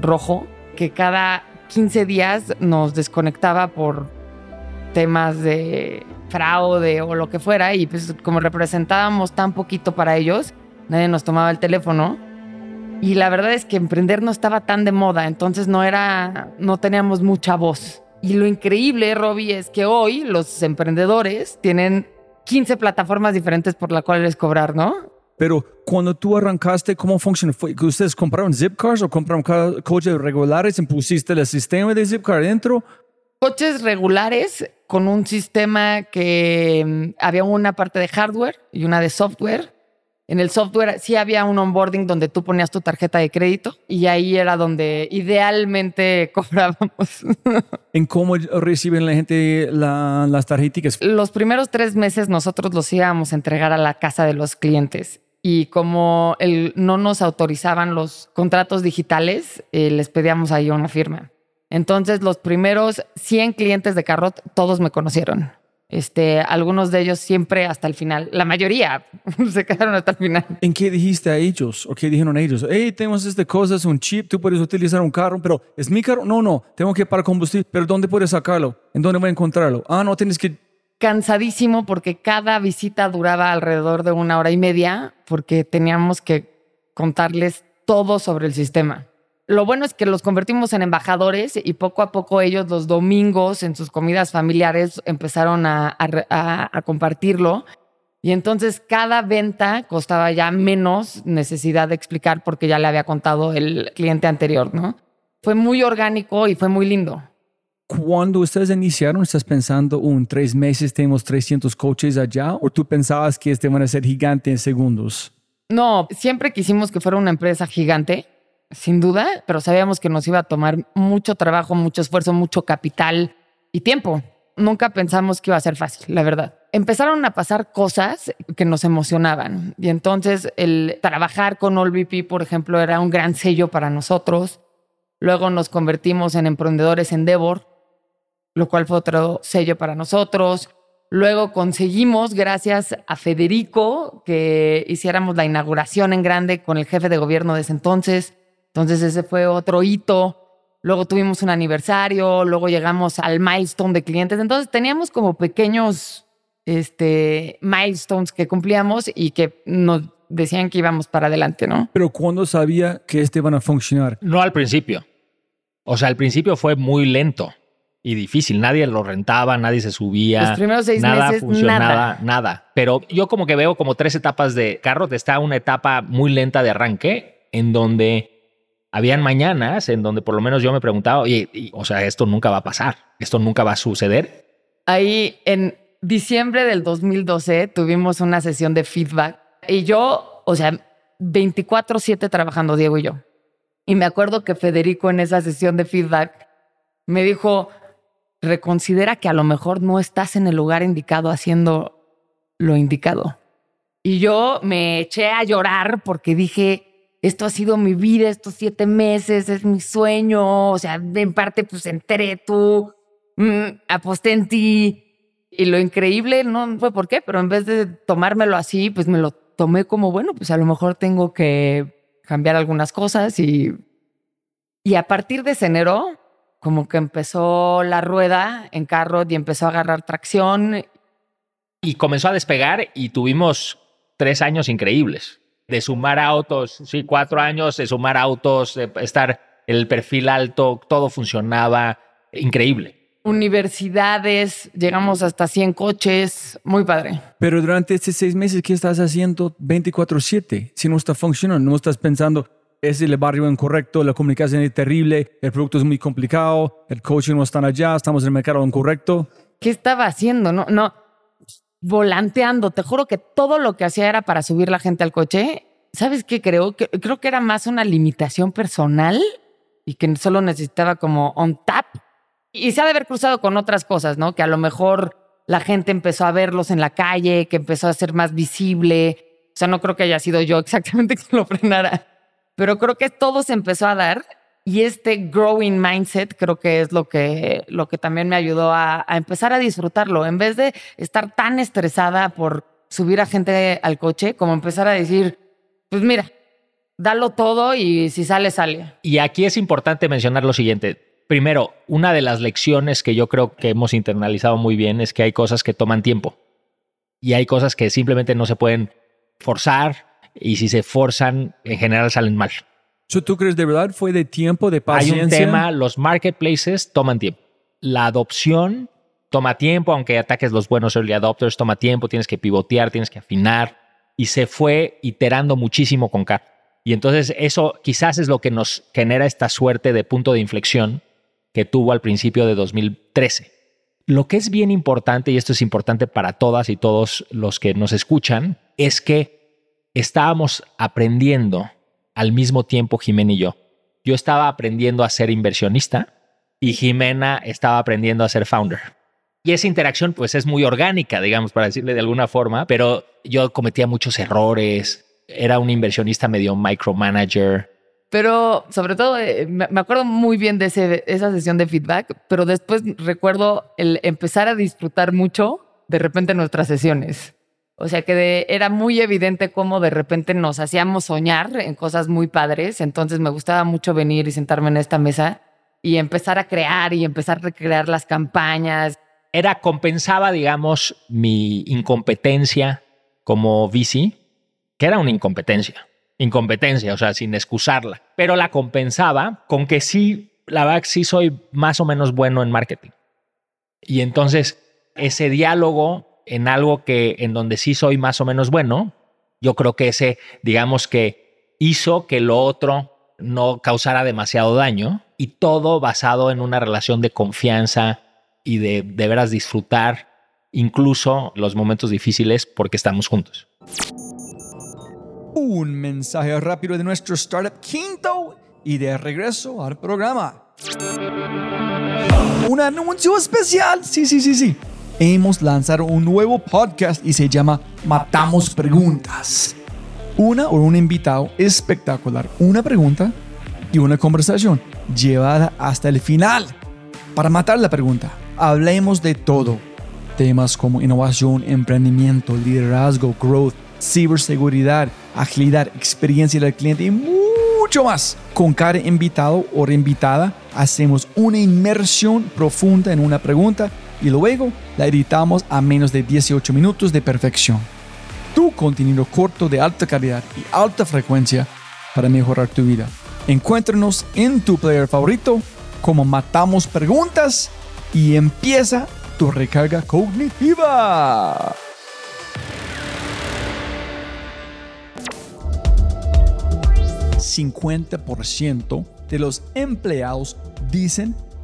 rojo que cada 15 días nos desconectaba por temas de fraude o lo que fuera y pues como representábamos tan poquito para ellos, nadie nos tomaba el teléfono y la verdad es que emprender no estaba tan de moda, entonces no era no teníamos mucha voz. Y lo increíble, Robbie, es que hoy los emprendedores tienen 15 plataformas diferentes por las cuales cobrar, ¿no? Pero cuando tú arrancaste, ¿cómo funcionó? ¿Fue que ustedes compraron Zipcars o compraron coches regulares y pusiste el sistema de Zipcar dentro? Coches regulares con un sistema que mm, había una parte de hardware y una de software. En el software sí había un onboarding donde tú ponías tu tarjeta de crédito y ahí era donde idealmente cobrábamos. ¿En cómo reciben la gente la- las tarjetas? Los primeros tres meses nosotros los íbamos a entregar a la casa de los clientes y como el, no nos autorizaban los contratos digitales, eh, les pedíamos ahí una firma. Entonces los primeros 100 clientes de Carrot, todos me conocieron. Este, algunos de ellos siempre hasta el final. La mayoría se quedaron hasta el final. ¿En qué dijiste a ellos? ¿O qué dijeron a ellos? Hey, tenemos esta cosa, es un chip, tú puedes utilizar un carro, pero ¿es mi carro? No, no, tengo que para combustible. ¿Pero dónde puedes sacarlo? ¿En dónde voy a encontrarlo? Ah, no, tienes que... Cansadísimo porque cada visita duraba alrededor de una hora y media porque teníamos que contarles todo sobre el sistema. Lo bueno es que los convertimos en embajadores y poco a poco ellos los domingos en sus comidas familiares empezaron a, a- a- a compartirlo. Y entonces cada venta costaba ya menos necesidad de explicar porque ya le había contado el cliente anterior, ¿no? Fue muy orgánico y fue muy lindo. Cuando ustedes iniciaron, ¿estás pensando, un tres meses tenemos 300 coches allá? ¿O tú pensabas que este van a ser gigante en segundos? No, siempre quisimos que fuera una empresa gigante, sin duda, pero sabíamos que nos iba a tomar mucho trabajo, mucho esfuerzo, mucho capital y tiempo. Nunca pensamos que iba a ser fácil, la verdad. Empezaron a pasar cosas que nos emocionaban y entonces el trabajar con AllVP, por ejemplo, era un gran sello para nosotros. Luego nos convertimos en emprendedores Endeavor, lo cual fue otro sello para nosotros. Luego conseguimos, gracias a Federico, que hiciéramos la inauguración en grande con el jefe de gobierno de ese entonces. Entonces ese fue otro hito. Luego tuvimos un aniversario, luego llegamos al milestone de clientes. Entonces teníamos como pequeños este, milestones que cumplíamos y que nos decían que íbamos para adelante, ¿no? Pero ¿cuándo sabía que este van a funcionar? No al principio. O sea, al principio fue muy lento y difícil. Nadie lo rentaba, nadie se subía. Los primeros seis nada meses, funcionaba, nada. nada. Pero yo como que veo como tres etapas de carro. Está una etapa muy lenta de arranque en donde habían mañanas en donde por lo menos yo me preguntaba, y- o sea, esto nunca va a pasar, esto nunca va a suceder. Ahí en diciembre del 2012 tuvimos una sesión de feedback y yo, o sea, 24/7 trabajando Diego y yo. Y me acuerdo que Federico en esa sesión de feedback me dijo, reconsidera que a lo mejor no estás en el lugar indicado haciendo lo indicado. Y yo me eché a llorar porque dije, esto ha sido mi vida, estos siete meses, es mi sueño, o sea, en parte pues entré tú, mm, aposté en ti. Y lo increíble, no fue por qué, pero en vez de tomármelo así, pues me lo tomé como, bueno, pues a lo mejor tengo que cambiar algunas cosas y, y a partir de enero, como que empezó la rueda en carro y empezó a agarrar tracción. Y comenzó a despegar y tuvimos tres años increíbles. De sumar autos, sí, cuatro años de sumar autos, de estar el perfil alto, todo funcionaba, increíble. Universidades, llegamos hasta 100 coches, muy padre. Pero durante estos seis meses, ¿qué estás haciendo 24/7? Si no está funcionando, no estás pensando, es el barrio incorrecto, la comunicación es terrible, el producto es muy complicado, el coaching no está allá, estamos en el mercado incorrecto. ¿Qué estaba haciendo? No, no, volanteando. Te juro que todo lo que hacía era para subir la gente al coche. ¿Sabes qué creo? Creo que era más una limitación personal y que solo necesitaba como on tap. Y se ha de haber cruzado con otras cosas, ¿no? Que a lo mejor la gente empezó a verlos en la calle, que empezó a ser más visible, sea, no creo que haya sido yo exactamente quien lo frenara, pero creo que todo se empezó a dar y este growing mindset creo que es lo que, lo que también me ayudó a, empezar a disfrutarlo. En vez de estar tan estresada por subir a gente al coche, como empezar a decir, pues mira, dalo todo y si sale, sale. Y aquí es importante mencionar lo siguiente. Primero, una de las lecciones que yo creo que hemos internalizado muy bien es que hay cosas que toman tiempo y hay cosas que simplemente no se pueden forzar y si se forzan, en general salen mal. ¿Tú crees de verdad fue de tiempo, de Hay paciencia? un tema, los marketplaces toman tiempo. La adopción toma tiempo, aunque ataques los buenos early adopters, toma tiempo, tienes que pivotear, tienes que afinar. Y se fue iterando muchísimo con Car. Y entonces eso quizás es lo que nos genera esta suerte de punto de inflexión que tuvo al principio de 2013. Lo que es bien importante, y esto es importante para todas y todos los que nos escuchan, es que estábamos aprendiendo al mismo tiempo Jimena y yo. Yo estaba aprendiendo a ser inversionista y Jimena estaba aprendiendo a ser founder. Y esa interacción pues es muy orgánica, digamos, para decirle de alguna forma, pero yo cometía muchos errores, era un inversionista medio micromanager. Pero sobre todo, eh, me acuerdo muy bien de esa sesión de feedback, pero después recuerdo el empezar a disfrutar mucho de repente nuestras sesiones. O sea que era muy evidente cómo de repente nos hacíamos soñar en cosas muy padres. Entonces me gustaba mucho venir y sentarme en esta mesa y empezar a crear y empezar a recrear las campañas. Era, compensaba, digamos, mi incompetencia como VC, que era una incompetencia. Incompetencia, o sea, sin excusarla. Pero la compensaba con que sí, la verdad sí soy más o menos bueno en marketing. Y entonces, ese diálogo en algo que en donde sí soy más o menos bueno, yo creo que ese, digamos que hizo que lo otro no causara demasiado daño y todo basado en una relación de confianza y de de veras disfrutar incluso los momentos difíciles porque estamos juntos. Un mensaje rápido de nuestro startup quinto y de regreso al programa. Un anuncio especial. Sí, sí, sí, sí. Hemos lanzado un nuevo podcast y se llama Matamos Preguntas. Una o un invitado espectacular, una pregunta y una conversación llevada hasta el final. Para matar la pregunta, hablemos de todo. Temas como innovación, emprendimiento, liderazgo, growth, ciberseguridad, agilidad, experiencia del cliente y mucho más. Con cada invitado o reinvitada hacemos una inmersión profunda en una pregunta y luego la editamos a menos de 18 minutos de perfección. Tu contenido corto de alta calidad y alta frecuencia para mejorar tu vida. Encuéntranos en tu player favorito como Matamos Preguntas y empieza tu recarga cognitiva. ...50% de los empleados dicen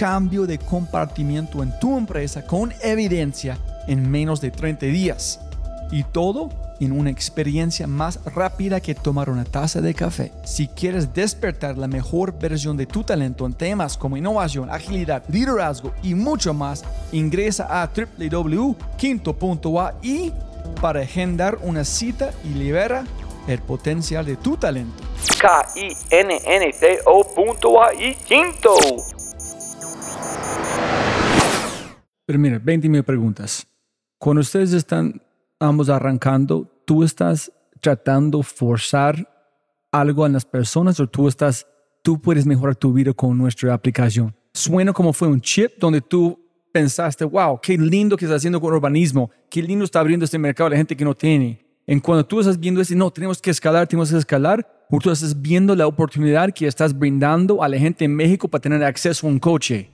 cambio de compartimiento en tu empresa con evidencia en menos de 30 días. Y todo en una experiencia más rápida que tomar una taza de café. Si quieres despertar la mejor versión de tu talento en temas como innovación, agilidad, liderazgo y mucho más, ingresa a www.quinto.ai para agendar una cita y libera el potencial de tu talento. K-I-N-N-T-O punto AI quinto. Pero mira, 20 mil preguntas. Cuando ustedes están ambos arrancando, ¿tú estás tratando forzar algo en las personas o tú estás, tú puedes mejorar tu vida con nuestra aplicación? Suena como fue un chip donde tú pensaste, wow, qué lindo que está haciendo con urbanismo, qué lindo está abriendo este mercado a la gente que no tiene. En cuando tú estás viendo ese, no, tenemos que escalar, tenemos que escalar, o tú estás viendo la oportunidad que estás brindando a la gente en México para tener acceso a un coche.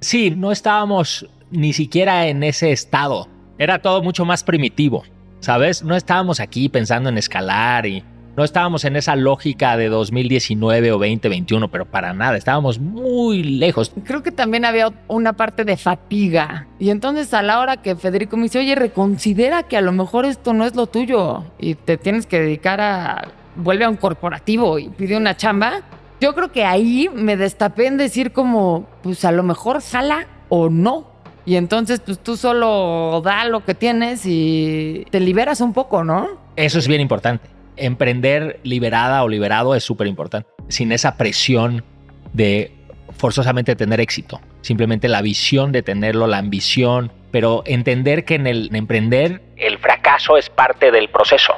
Sí, no estábamos ni siquiera en ese estado. Era todo mucho más primitivo, ¿sabes? No estábamos aquí pensando en escalar y No estábamos en esa lógica de 2019 o 2021, pero para nada, estábamos muy lejos. Creo que también había una parte de fatiga. Y entonces a la hora que Federico me dice, oye, reconsidera que a lo mejor esto no es lo tuyo y te tienes que dedicar a... vuelve a un corporativo y pide una chamba. Yo creo que ahí me destapé en decir como, pues a lo mejor jala o no. Y entonces pues tú solo da lo que tienes y te liberas un poco, ¿no? Eso es bien importante emprender liberada o liberado es súper importante. Sin esa presión de forzosamente tener éxito. Simplemente la visión de tenerlo, la ambición, pero entender que en el emprender el fracaso es parte del proceso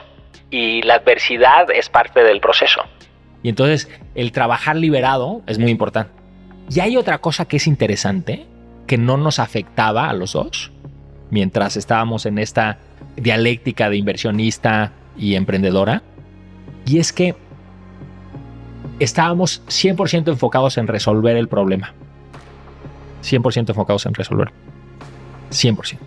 y la adversidad es parte del proceso. Y entonces el trabajar liberado es muy importante. Y hay otra cosa que es interesante, que no nos afectaba a los dos, mientras estábamos en esta dialéctica de inversionista y emprendedora, y es que estábamos 100% enfocados en resolver el problema. 100% enfocados en resolver. 100%.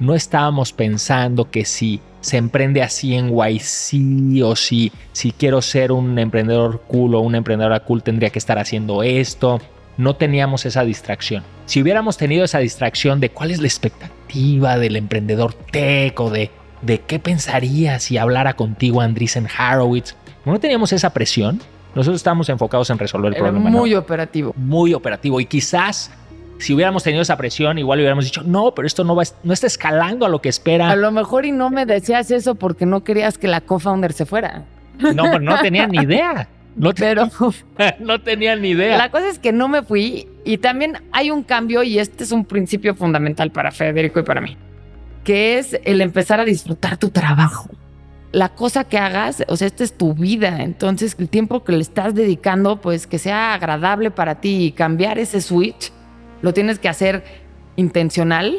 No estábamos pensando que si se emprende así en YC o si, si quiero ser un emprendedor cool o una emprendedora cool tendría que estar haciendo esto. No teníamos esa distracción. Si hubiéramos tenido esa distracción de cuál es la expectativa del emprendedor tech o de de qué pensaría si hablara contigo Andreessen Harowitz. No teníamos esa presión. Nosotros estábamos enfocados en resolver el Era problema. Muy operativo. Muy operativo. Y quizás si hubiéramos tenido esa presión, igual hubiéramos dicho, no, pero esto no, va, no está escalando a lo que espera. A lo mejor y no me decías eso porque no querías que la co-founder se fuera. No, no tenía ni idea. No, pero no tenía ni idea. La cosa es que no me fui y también hay un cambio y este es un principio fundamental para Federico y para mí que es el empezar a disfrutar tu trabajo. La cosa que hagas, o sea, esta es tu vida, entonces el tiempo que le estás dedicando, pues que sea agradable para ti y cambiar ese switch, lo tienes que hacer intencional,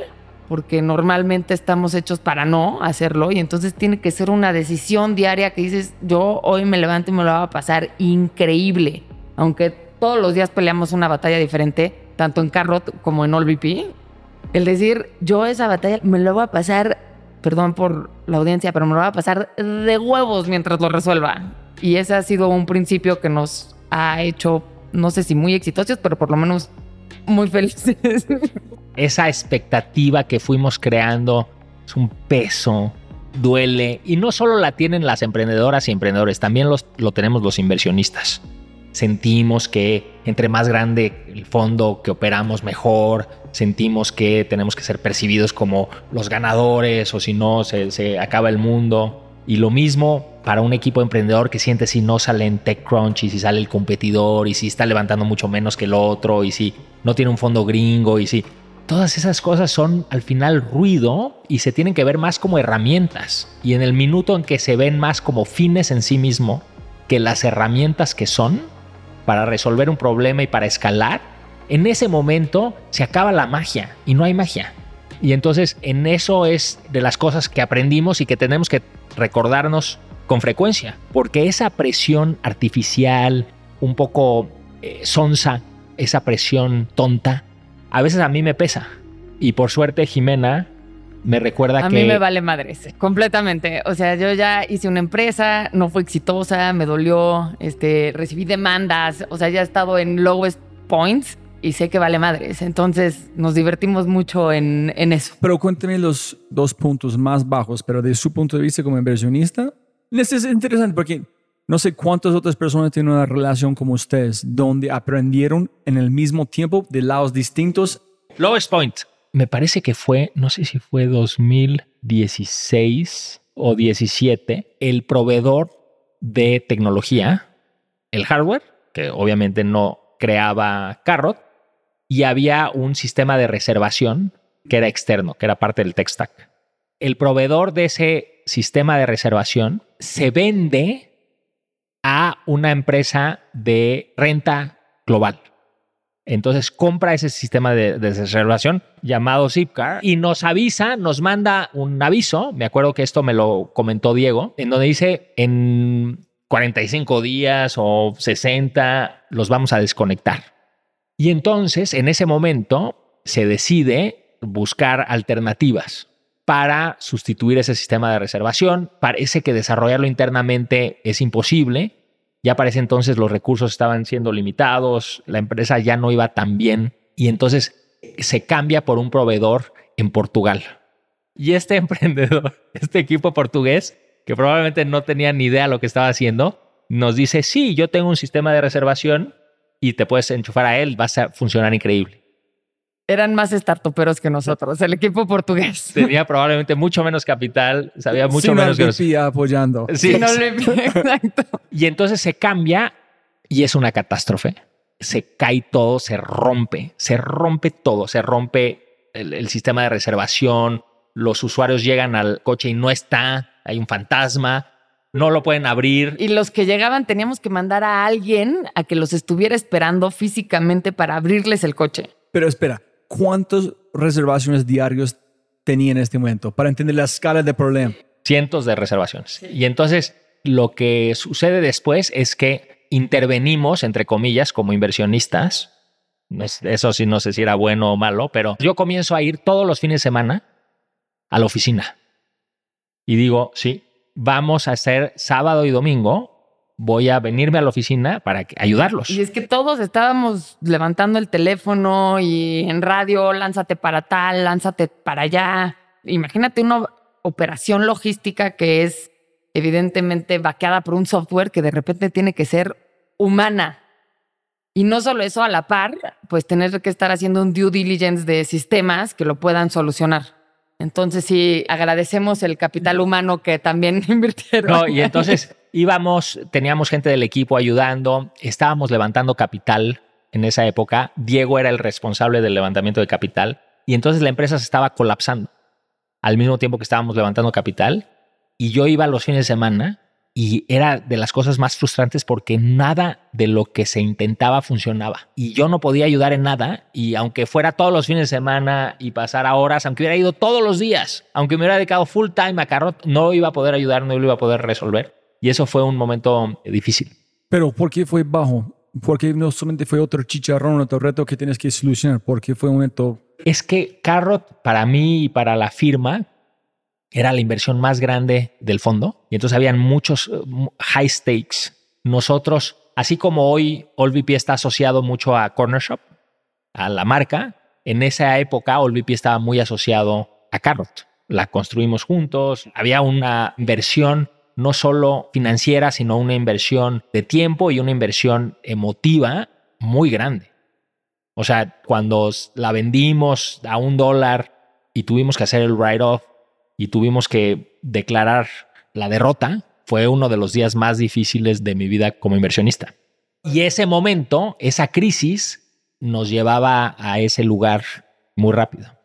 porque normalmente estamos hechos para no hacerlo y entonces tiene que ser una decisión diaria que dices, yo hoy me levanto y me lo voy a pasar increíble, aunque todos los días peleamos una batalla diferente, tanto en Carrot como en AllVP, el decir, yo esa batalla me lo voy a pasar, perdón por la audiencia, pero me lo voy a pasar de huevos mientras lo resuelva. Y ese ha sido un principio que nos ha hecho, no sé si muy exitosos, pero por lo menos muy felices. Esa expectativa que fuimos creando es un peso, duele. Y no solo la tienen las emprendedoras y emprendedores, también los, lo tenemos los inversionistas. Sentimos que entre más grande el fondo que operamos, mejor sentimos que tenemos que ser percibidos como los ganadores o si no se, acaba el mundo. Y lo mismo para un equipo emprendedor que siente si no sale en TechCrunch y si sale el competidor y si está levantando mucho menos que el otro y si no tiene un fondo gringo y si... Todas esas cosas son al final ruido y se tienen que ver más como herramientas. Y en el minuto en que se ven más como fines en sí mismo que las herramientas que son para resolver un problema y para escalar, en ese momento se acaba la magia y no hay magia. Y entonces en eso es de las cosas que aprendimos y que tenemos que recordarnos con frecuencia, porque esa presión artificial, un poco eh, sonsa, esa presión tonta, a veces a mí me pesa. Y por suerte Jimena me recuerda que... A mí me vale madres, completamente. O sea, yo ya hice una empresa, no fue exitosa, me dolió, este, recibí demandas, o sea, ya he estado en lowest points y sé que vale madres. Entonces nos divertimos mucho en, en, eso. Pero cuénteme los dos puntos más bajos, pero de su punto de vista como inversionista, esto es interesante porque no sé cuántas otras personas tienen una relación como ustedes, donde aprendieron en el mismo tiempo de lados distintos. Lowest Point. Me parece que fue, no sé si fue 2016 o 17, el proveedor de tecnología, el hardware, que obviamente no creaba Carrot, y había un sistema de reservación que era externo, que era parte del tech stack. El proveedor de ese sistema de reservación se vende a una empresa de renta global. Entonces compra ese sistema de, reservación llamado Zipcar y nos avisa, nos manda un aviso. Me acuerdo que esto me lo comentó Diego, en donde dice en 45 días o 60 los vamos a desconectar. Y entonces, en ese momento, se decide buscar alternativas para sustituir ese sistema de reservación. Parece que desarrollarlo internamente es imposible. Ya para ese entonces los recursos estaban siendo limitados, la empresa ya no iba tan bien y entonces se cambia por un proveedor en Portugal. Y este emprendedor, este equipo portugués, que probablemente no tenía ni idea de lo que estaba haciendo, nos dice, sí, yo tengo un sistema de reservación y te puedes enchufar a él, vas a funcionar increíble. Eran más startuperos que nosotros, el equipo portugués. Tenía probablemente mucho menos capital, sabía mucho Sin menos que nosotros. Apoyando. Sí, le- Exacto. Y entonces se cambia y es una catástrofe. Se cae todo, se rompe, se rompe todo, se rompe el, el sistema de reservación, los usuarios llegan al coche y no está, hay un fantasma, no lo pueden abrir. Y los que llegaban teníamos que mandar a alguien a que los estuviera esperando físicamente para abrirles el coche. Pero espera, ¿cuántas reservaciones diarios tenía en este momento para entender la escala del problema? cientos de reservaciones. Y entonces lo que sucede después es que intervenimos, entre comillas, como inversionistas. Eso sí, no sé si era bueno o malo, pero yo comienzo a ir todos los fines de semana a la oficina. Y digo, sí, vamos a hacer sábado y domingo, voy a venirme a la oficina para ayudarlos. Y es que todos estábamos levantando el teléfono y en radio, lánzate para tal, lánzate para allá. Imagínate una operación logística que es evidentemente vaqueada por un software que de repente tiene que ser humana. Y no solo eso, a la par, pues tener que estar haciendo un due diligence de sistemas que lo puedan solucionar. Entonces sí, agradecemos el capital humano que también invirtieron. No, y entonces íbamos, teníamos gente del equipo ayudando, estábamos levantando capital en esa época. Diego era el responsable del levantamiento de capital y entonces la empresa se estaba colapsando al mismo tiempo que estábamos levantando capital y yo iba los fines de semana y era de las cosas más frustrantes porque nada de lo que se intentaba funcionaba y yo no podía ayudar en nada y aunque fuera todos los fines de semana y pasara horas, aunque hubiera ido todos los días, aunque me hubiera dedicado full time a Carrot, no iba a poder ayudar, no lo iba a poder resolver y eso fue un momento difícil. Pero ¿por qué fue bajo? Porque no solamente fue otro chicharrón, otro reto que tienes que solucionar. Porque fue un momento... Es que Carrot para mí y para la firma era la inversión más grande del fondo y entonces habían muchos eh, high stakes. Nosotros, así como hoy AllVP está asociado mucho a Corner Shop, a la marca, en esa época AllVP estaba muy asociado a Carrot. La construimos juntos, había una inversión no solo financiera, sino una inversión de tiempo y una inversión emotiva muy grande. O sea, cuando la vendimos a un dólar y tuvimos que hacer el write-off y tuvimos que declarar la derrota, fue uno de los días más difíciles de mi vida como inversionista. Y ese momento, esa crisis, nos llevaba a ese lugar muy rápido.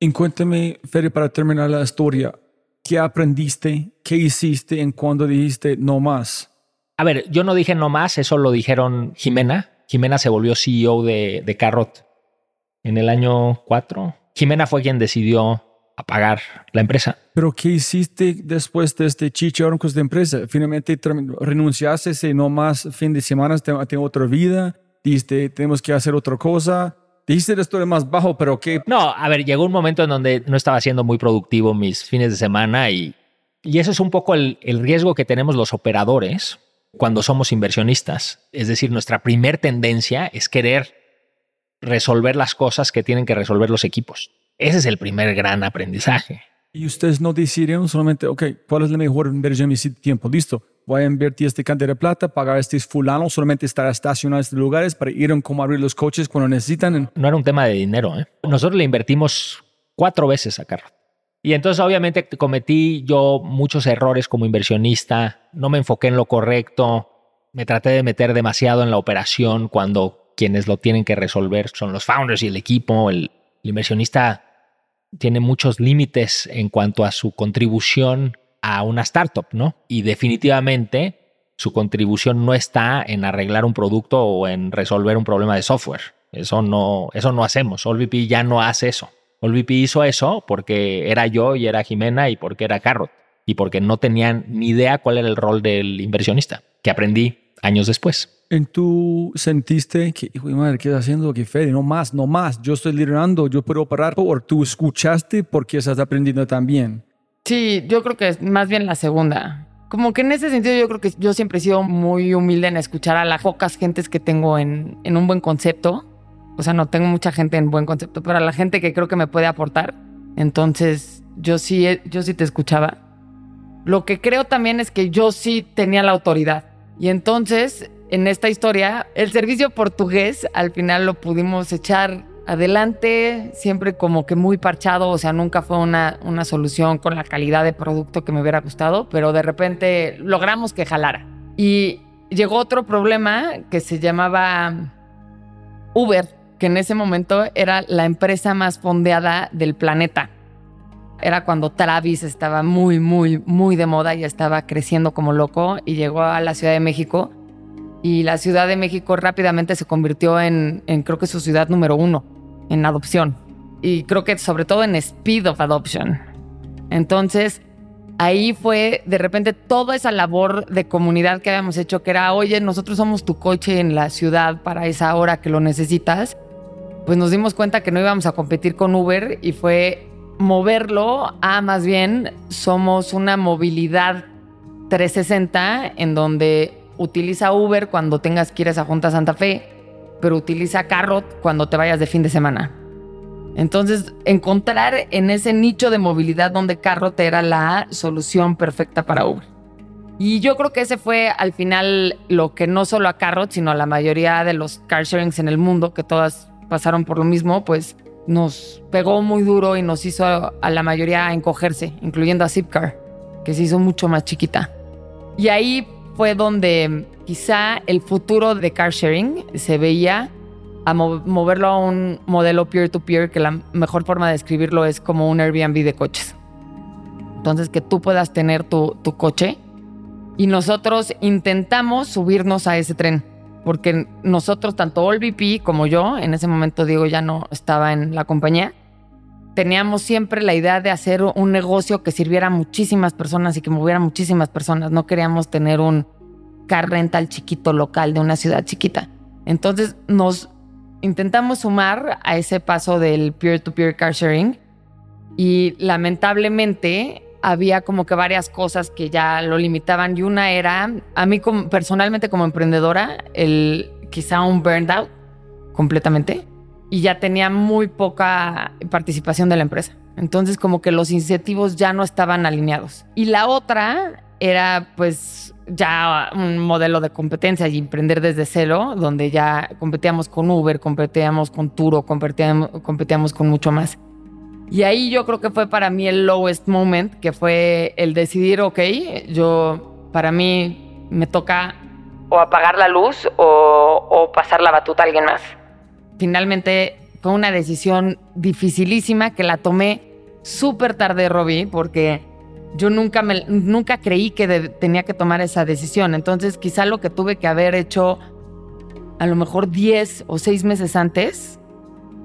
Y cuéntame, Fede, para terminar la historia, ¿qué aprendiste? ¿Qué hiciste en cuando dijiste no más? A ver, yo no dije no más, eso lo dijeron Jimena. Jimena se volvió CEO de, de Carrot en el año 4. Jimena fue quien decidió apagar la empresa. ¿Pero qué hiciste después de este chicharrón con esta empresa? ¿Finalmente renunciaste ese no más fin de semana, tengo, tengo otra vida? ¿Dijiste, tenemos que hacer otra cosa? Dijiste esto de más bajo, pero ¿qué? No, a ver, llegó un momento en donde no estaba siendo muy productivo mis fines de semana y, y eso es un poco el, el riesgo que tenemos los operadores cuando somos inversionistas. Es decir, nuestra primer tendencia es querer resolver las cosas que tienen que resolver los equipos. Ese es el primer gran aprendizaje. Y ustedes no decidieron solamente, ok, ¿cuál es la mejor inversión de mi tiempo? Listo, voy a invertir este cantidad de plata, pagar a estos fulanos, solamente estar estacionados en estos lugares para ir a cómo abrir los coches cuando necesitan. No era un tema de dinero. ¿eh? Nosotros le invertimos cuatro veces a Carrot. Y entonces obviamente cometí yo muchos errores como inversionista, no me enfoqué en lo correcto, me traté de meter demasiado en la operación cuando quienes lo tienen que resolver son los founders y el equipo. El, el inversionista tiene muchos límites en cuanto a su contribución a una startup, ¿no? Y definitivamente su contribución no está en arreglar un producto o en resolver un problema de software. Eso no, eso no hacemos. AllVP ya no hace eso. AllVP hizo eso porque era yo y era Jimena y porque era Carrot y porque no tenían ni idea cuál era el rol del inversionista, que aprendí años después. ¿En tú sentiste que, hijo de madre, qué estás haciendo? ¿Qué feria? No más, no más. Yo estoy liderando, yo puedo parar. ¿O tú escuchaste porque estás aprendiendo también? Sí, yo creo que es más bien la segunda. Como que en ese sentido yo creo que yo siempre he sido muy humilde en escuchar a las pocas gentes que tengo en, en un buen concepto. O sea, no tengo mucha gente en buen concepto, pero a la gente que creo que me puede aportar. Entonces, yo sí, yo sí te escuchaba. Lo que creo también es que yo sí tenía la autoridad. Y entonces, en esta historia, el servicio portugués al final lo pudimos echar adelante, siempre como que muy parchado, o sea, nunca fue una, una solución con la calidad de producto que me hubiera gustado, pero de repente logramos que jalara. Y llegó otro problema que se llamaba Uber, que en ese momento era la empresa más fondeada del planeta. Era cuando Travis estaba muy, muy, muy de moda y estaba creciendo como loco y llegó a la Ciudad de México. Y la Ciudad de México rápidamente se convirtió en, en creo que su ciudad número uno en adopción. Y creo que sobre todo en speed of adoption. Entonces, ahí fue de repente toda esa labor de comunidad que habíamos hecho, que era, oye, nosotros somos tu coche en la ciudad para esa hora que lo necesitas. Pues nos dimos cuenta que no íbamos a competir con Uber y fue moverlo a más bien somos una movilidad 360 en donde utiliza Uber cuando tengas que ir a Junta Santa Fe, pero utiliza Carrot cuando te vayas de fin de semana. Entonces, encontrar en ese nicho de movilidad donde Carrot era la solución perfecta para Uber. Y yo creo que ese fue al final lo que no solo a Carrot, sino a la mayoría de los car sharings en el mundo, que todas pasaron por lo mismo, pues nos pegó muy duro y nos hizo a la mayoría encogerse, incluyendo a Zipcar, que se hizo mucho más chiquita. Y ahí fue donde quizá el futuro de car sharing se veía a moverlo a un modelo peer-to-peer, que la mejor forma de describirlo es como un Airbnb de coches. Entonces, que tú puedas tener tu, tu coche y nosotros intentamos subirnos a ese tren porque nosotros, tanto VP como yo, en ese momento Diego ya no estaba en la compañía, teníamos siempre la idea de hacer un negocio que sirviera a muchísimas personas y que moviera a muchísimas personas. No queríamos tener un car rental chiquito local de una ciudad chiquita. Entonces nos intentamos sumar a ese paso del peer-to-peer -peer car sharing y lamentablemente había como que varias cosas que ya lo limitaban y una era, a mí personalmente como emprendedora, el quizá un burnout completamente y ya tenía muy poca participación de la empresa. Entonces como que los incentivos ya no estaban alineados. Y la otra era pues ya un modelo de competencia y emprender desde cero, donde ya competíamos con Uber, competíamos con Turo, competíamos, competíamos con mucho más. Y ahí yo creo que fue para mí el lowest moment, que fue el decidir, ok, yo, para mí me toca o apagar la luz o, pasar la batuta a alguien más. Finalmente fue una decisión dificilísima que la tomé súper tarde, Robbie, porque yo nunca, me, nunca creí que tenía que tomar esa decisión. Entonces quizá lo que tuve que haber hecho a lo mejor 10 o 6 meses antes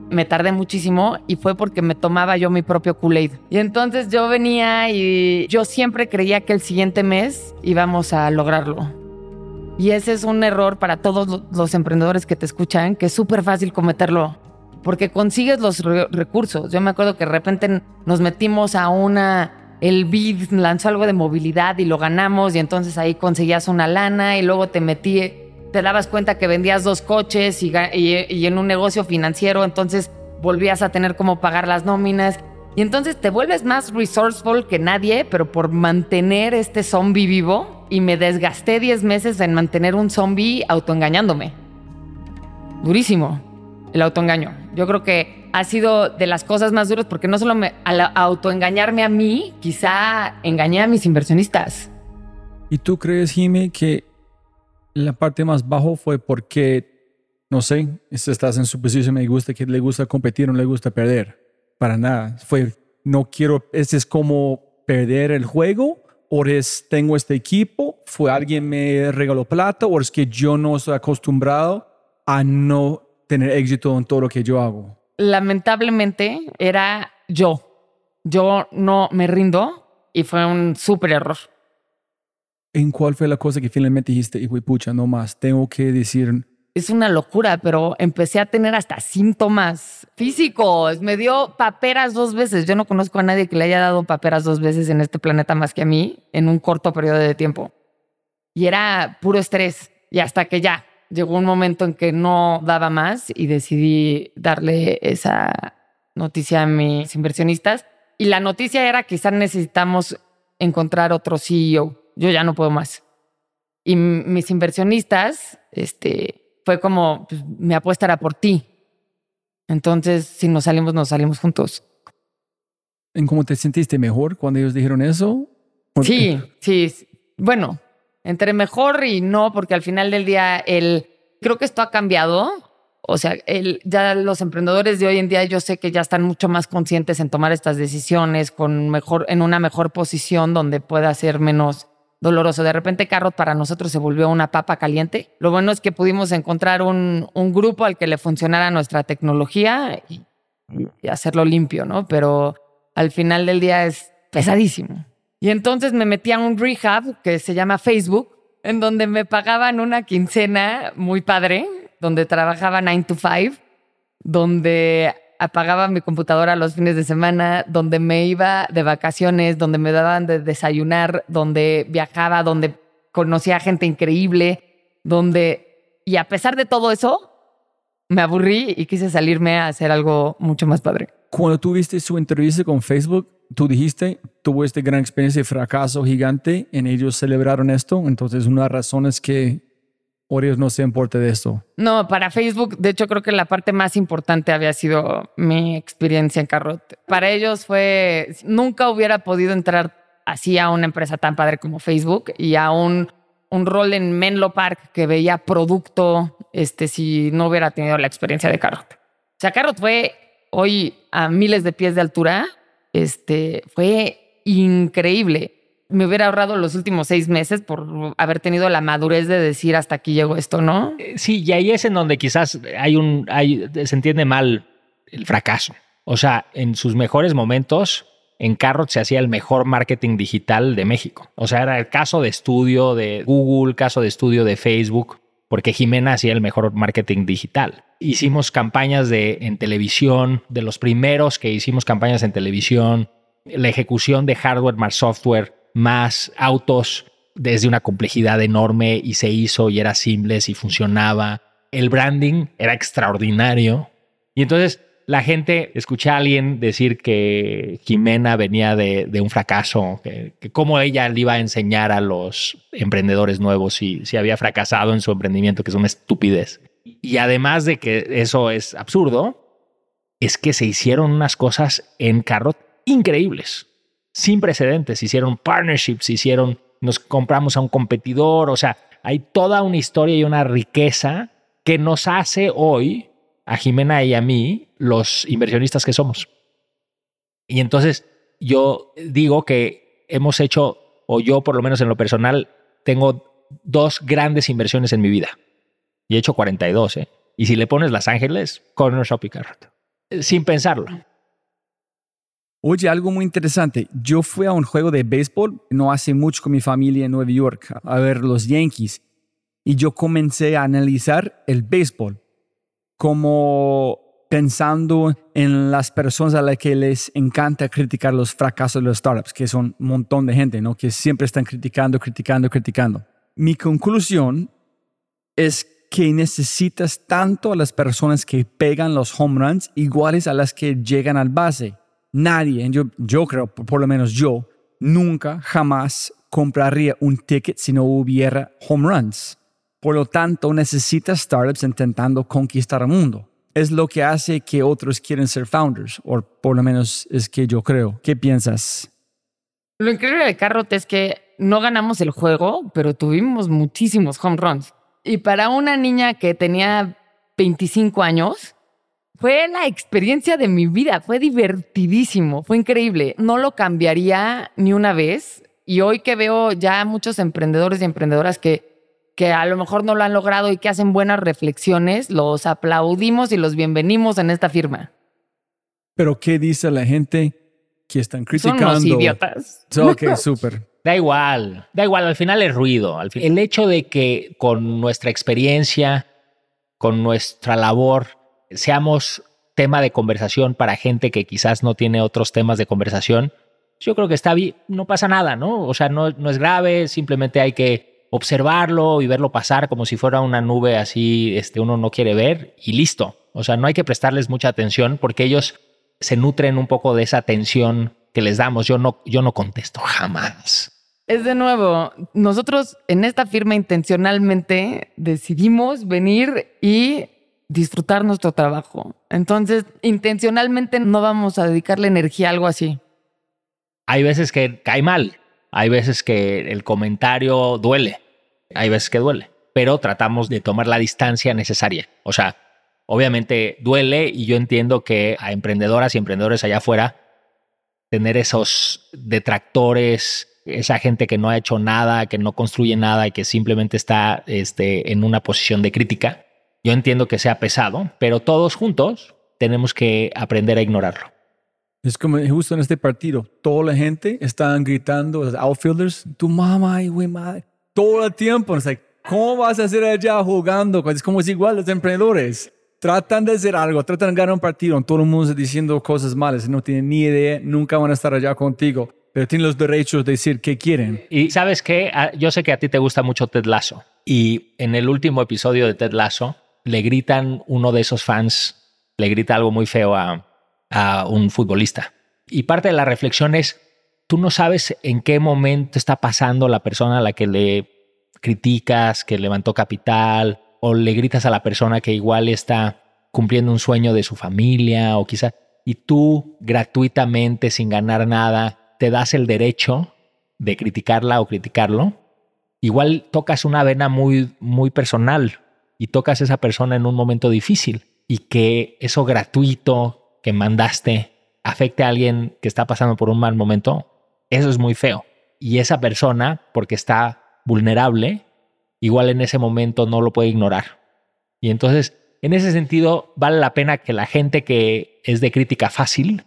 me tardé muchísimo y fue porque me tomaba yo mi propio Kool-Aid. Y entonces yo venía y yo siempre creía que el siguiente mes íbamos a lograrlo. Y ese es un error para todos los emprendedores que te escuchan, que es súper fácil cometerlo, porque consigues los recursos. Yo me acuerdo que de repente nos metimos a una, el BID lanzó algo de movilidad y lo ganamos y entonces ahí conseguías una lana y luego te metí te dabas cuenta que vendías dos coches y, en un negocio financiero, entonces volvías a tener como pagar las nóminas. Y entonces te vuelves más resourceful que nadie, pero por mantener este zombie vivo. Y me desgasté 10 meses en mantener un zombie autoengañándome. Durísimo el autoengaño. Yo creo que ha sido de las cosas más duras porque no solo me, al autoengañarme a mí, quizá engañé a mis inversionistas. ¿Y tú crees, Jimmy, que la parte más bajo fue porque, no sé, estás en su posición, me gusta que le gusta competir, no le gusta perder. Para nada. Fue, no quiero, este es como perder el juego, o es, tengo este equipo, fue alguien me regaló plata, o es que yo no estoy acostumbrado a no tener éxito en todo lo que yo hago. Lamentablemente era yo. Yo no me rindo y fue un súper error. ¿En cuál fue la cosa que finalmente dijiste, y pucha, no más, tengo que decir, es una locura, pero empecé a tener hasta síntomas físicos. Me dio paperas dos veces. Yo no conozco a nadie que le haya dado paperas dos veces en este planeta más que a mí en un corto periodo de tiempo. Y era puro estrés. Y hasta que ya llegó un momento en que no daba más y decidí darle esa noticia a mis inversionistas. Y la noticia era quizás necesitamos encontrar otro CEO. Yo ya no puedo más. Y mis inversionistas, este, fue como, pues, mi apuesta era por ti. Entonces, si nos salimos, nos salimos juntos. ¿En cómo te sentiste mejor cuando ellos dijeron eso? Sí, sí. Bueno, entre mejor y no, porque al final del día, el, creo que esto ha cambiado. O sea, el, ya los emprendedores de hoy en día yo sé que ya están mucho más conscientes en tomar estas decisiones con mejor, en una mejor posición donde pueda ser menos doloroso. De repente Carrot para nosotros se volvió una papa caliente. Lo bueno es que pudimos encontrar un, un grupo al que le funcionara nuestra tecnología y, y, hacerlo limpio, ¿no? Pero al final del día es pesadísimo. Y entonces me metí a un rehab que se llama Facebook, en donde me pagaban una quincena muy padre, donde trabajaba 9 to 5, donde apagaba mi computadora los fines de semana, donde me iba de vacaciones, donde me daban de desayunar, donde viajaba, donde conocía gente increíble, donde... Y a pesar de todo eso, me aburrí y quise salirme a hacer algo mucho más padre. Cuando tuviste su entrevista con Facebook, tú dijiste, tuvo esta gran experiencia de fracaso gigante, en ellos celebraron esto, entonces una razón es que Orios no se importa de esto. No, para Facebook, de hecho, creo que la parte más importante había sido mi experiencia en Carrot. Para ellos fue, nunca hubiera podido entrar así a una empresa tan padre como Facebook y a un, un rol en Menlo Park que veía producto, este, si no hubiera tenido la experiencia de Carrot. O sea, Carrot fue hoy a miles de pies de altura, este, fue increíble me hubiera ahorrado los últimos seis meses por haber tenido la madurez de decir hasta aquí llegó esto, ¿no? Eh, sí, y ahí es en donde quizás hay un, hay, se entiende mal el fracaso. O sea, en sus mejores momentos, en Carrot se hacía el mejor marketing digital de México. O sea, era el caso de estudio de Google, caso de estudio de Facebook, porque Jimena hacía el mejor marketing digital. Hicimos campañas de, en televisión, de los primeros que hicimos campañas en televisión, la ejecución de hardware más software más autos desde una complejidad enorme y se hizo y era simple y funcionaba. El branding era extraordinario. Y entonces la gente escuché a alguien decir que Jimena venía de, un fracaso, que, cómo ella le iba a enseñar a los emprendedores nuevos si, si había fracasado en su emprendimiento, que es una estupidez. Y además de que eso es absurdo, es que se hicieron unas cosas en Carrot increíbles sin precedentes. Hicieron partnerships, hicieron, nos compramos a un competidor, o sea, hay toda una historia y una riqueza que nos hace hoy, a Jimena y a mí, los inversionistas que somos. Y entonces yo digo que hemos hecho, o yo por lo menos en lo personal, tengo dos grandes inversiones en mi vida. Y he hecho 42, ¿eh? Y si le pones Las Ángeles, Corner Shop y Carrot. Sin pensarlo. Oye, algo muy interesante. Yo fui a un juego de béisbol no hace mucho con mi familia en Nueva York a ver los Yankees y yo comencé a analizar el béisbol como pensando en las personas a las que les encanta criticar los fracasos de los startups, que son un montón de gente, ¿no? Que siempre están criticando, criticando, criticando. Mi conclusión es que necesitas tanto a las personas que pegan los home runs iguales a las que llegan al base nadie, yo, yo creo, por lo menos yo, nunca, jamás compraría un ticket si no hubiera home runs. Por lo tanto, necesitas startups intentando conquistar el mundo. Es lo que hace que otros quieren ser founders, o por lo menos es que yo creo. ¿Qué piensas? Lo increíble de Carrot es que no ganamos el juego, pero tuvimos muchísimos home runs. Y para una niña que tenía 25 años, fue la experiencia de mi vida, fue divertidísimo, fue increíble. No lo cambiaría ni una vez. Y hoy que veo ya muchos emprendedores y emprendedoras que, que a lo mejor no lo han logrado y que hacen buenas reflexiones, los aplaudimos y los bienvenimos en esta firma. Pero ¿qué dice la gente que están criticando? Son los idiotas. Ok, súper. Da igual, da igual, al final es ruido. Al fin- el hecho de que con nuestra experiencia, con nuestra labor, seamos tema de conversación para gente que quizás no tiene otros temas de conversación, yo creo que está bien, no pasa nada, ¿no? O sea, no, no es grave, simplemente hay que observarlo y verlo pasar como si fuera una nube así, este, uno no quiere ver y listo. O sea, no hay que prestarles mucha atención porque ellos se nutren un poco de esa atención que les damos. Yo no, yo no contesto jamás. Es de nuevo, nosotros en esta firma intencionalmente decidimos venir y disfrutar nuestro trabajo. Entonces, intencionalmente no vamos a dedicarle energía a algo así. Hay veces que cae mal, hay veces que el comentario duele, hay veces que duele, pero tratamos de tomar la distancia necesaria. O sea, obviamente duele y yo entiendo que a emprendedoras y emprendedores allá afuera, tener esos detractores, esa gente que no ha hecho nada, que no construye nada y que simplemente está este, en una posición de crítica, yo entiendo que sea pesado, pero todos juntos tenemos que aprender a ignorarlo. Es como justo en este partido, toda la gente estaban gritando, los outfielders, tu mamá y güey, madre, todo el tiempo. Es like, ¿cómo vas a hacer allá jugando? Es como es igual los emprendedores. Tratan de hacer algo, tratan de ganar un partido, todo el mundo diciendo cosas malas, no tienen ni idea, nunca van a estar allá contigo, pero tienen los derechos de decir qué quieren. Y sabes qué, Ah, yo sé que a ti te gusta mucho Ted Lasso. Y en el último episodio de Ted Lasso le gritan uno de esos fans, le grita algo muy feo a, a un futbolista. Y parte de la reflexión es, tú no sabes en qué momento está pasando la persona a la que le criticas, que levantó capital, o le gritas a la persona que igual está cumpliendo un sueño de su familia, o quizá, y tú gratuitamente, sin ganar nada, te das el derecho de criticarla o criticarlo, igual tocas una vena muy, muy personal y tocas a esa persona en un momento difícil y que eso gratuito que mandaste afecte a alguien que está pasando por un mal momento, eso es muy feo. Y esa persona, porque está vulnerable, igual en ese momento no lo puede ignorar. Y entonces, en ese sentido, vale la pena que la gente que es de crítica fácil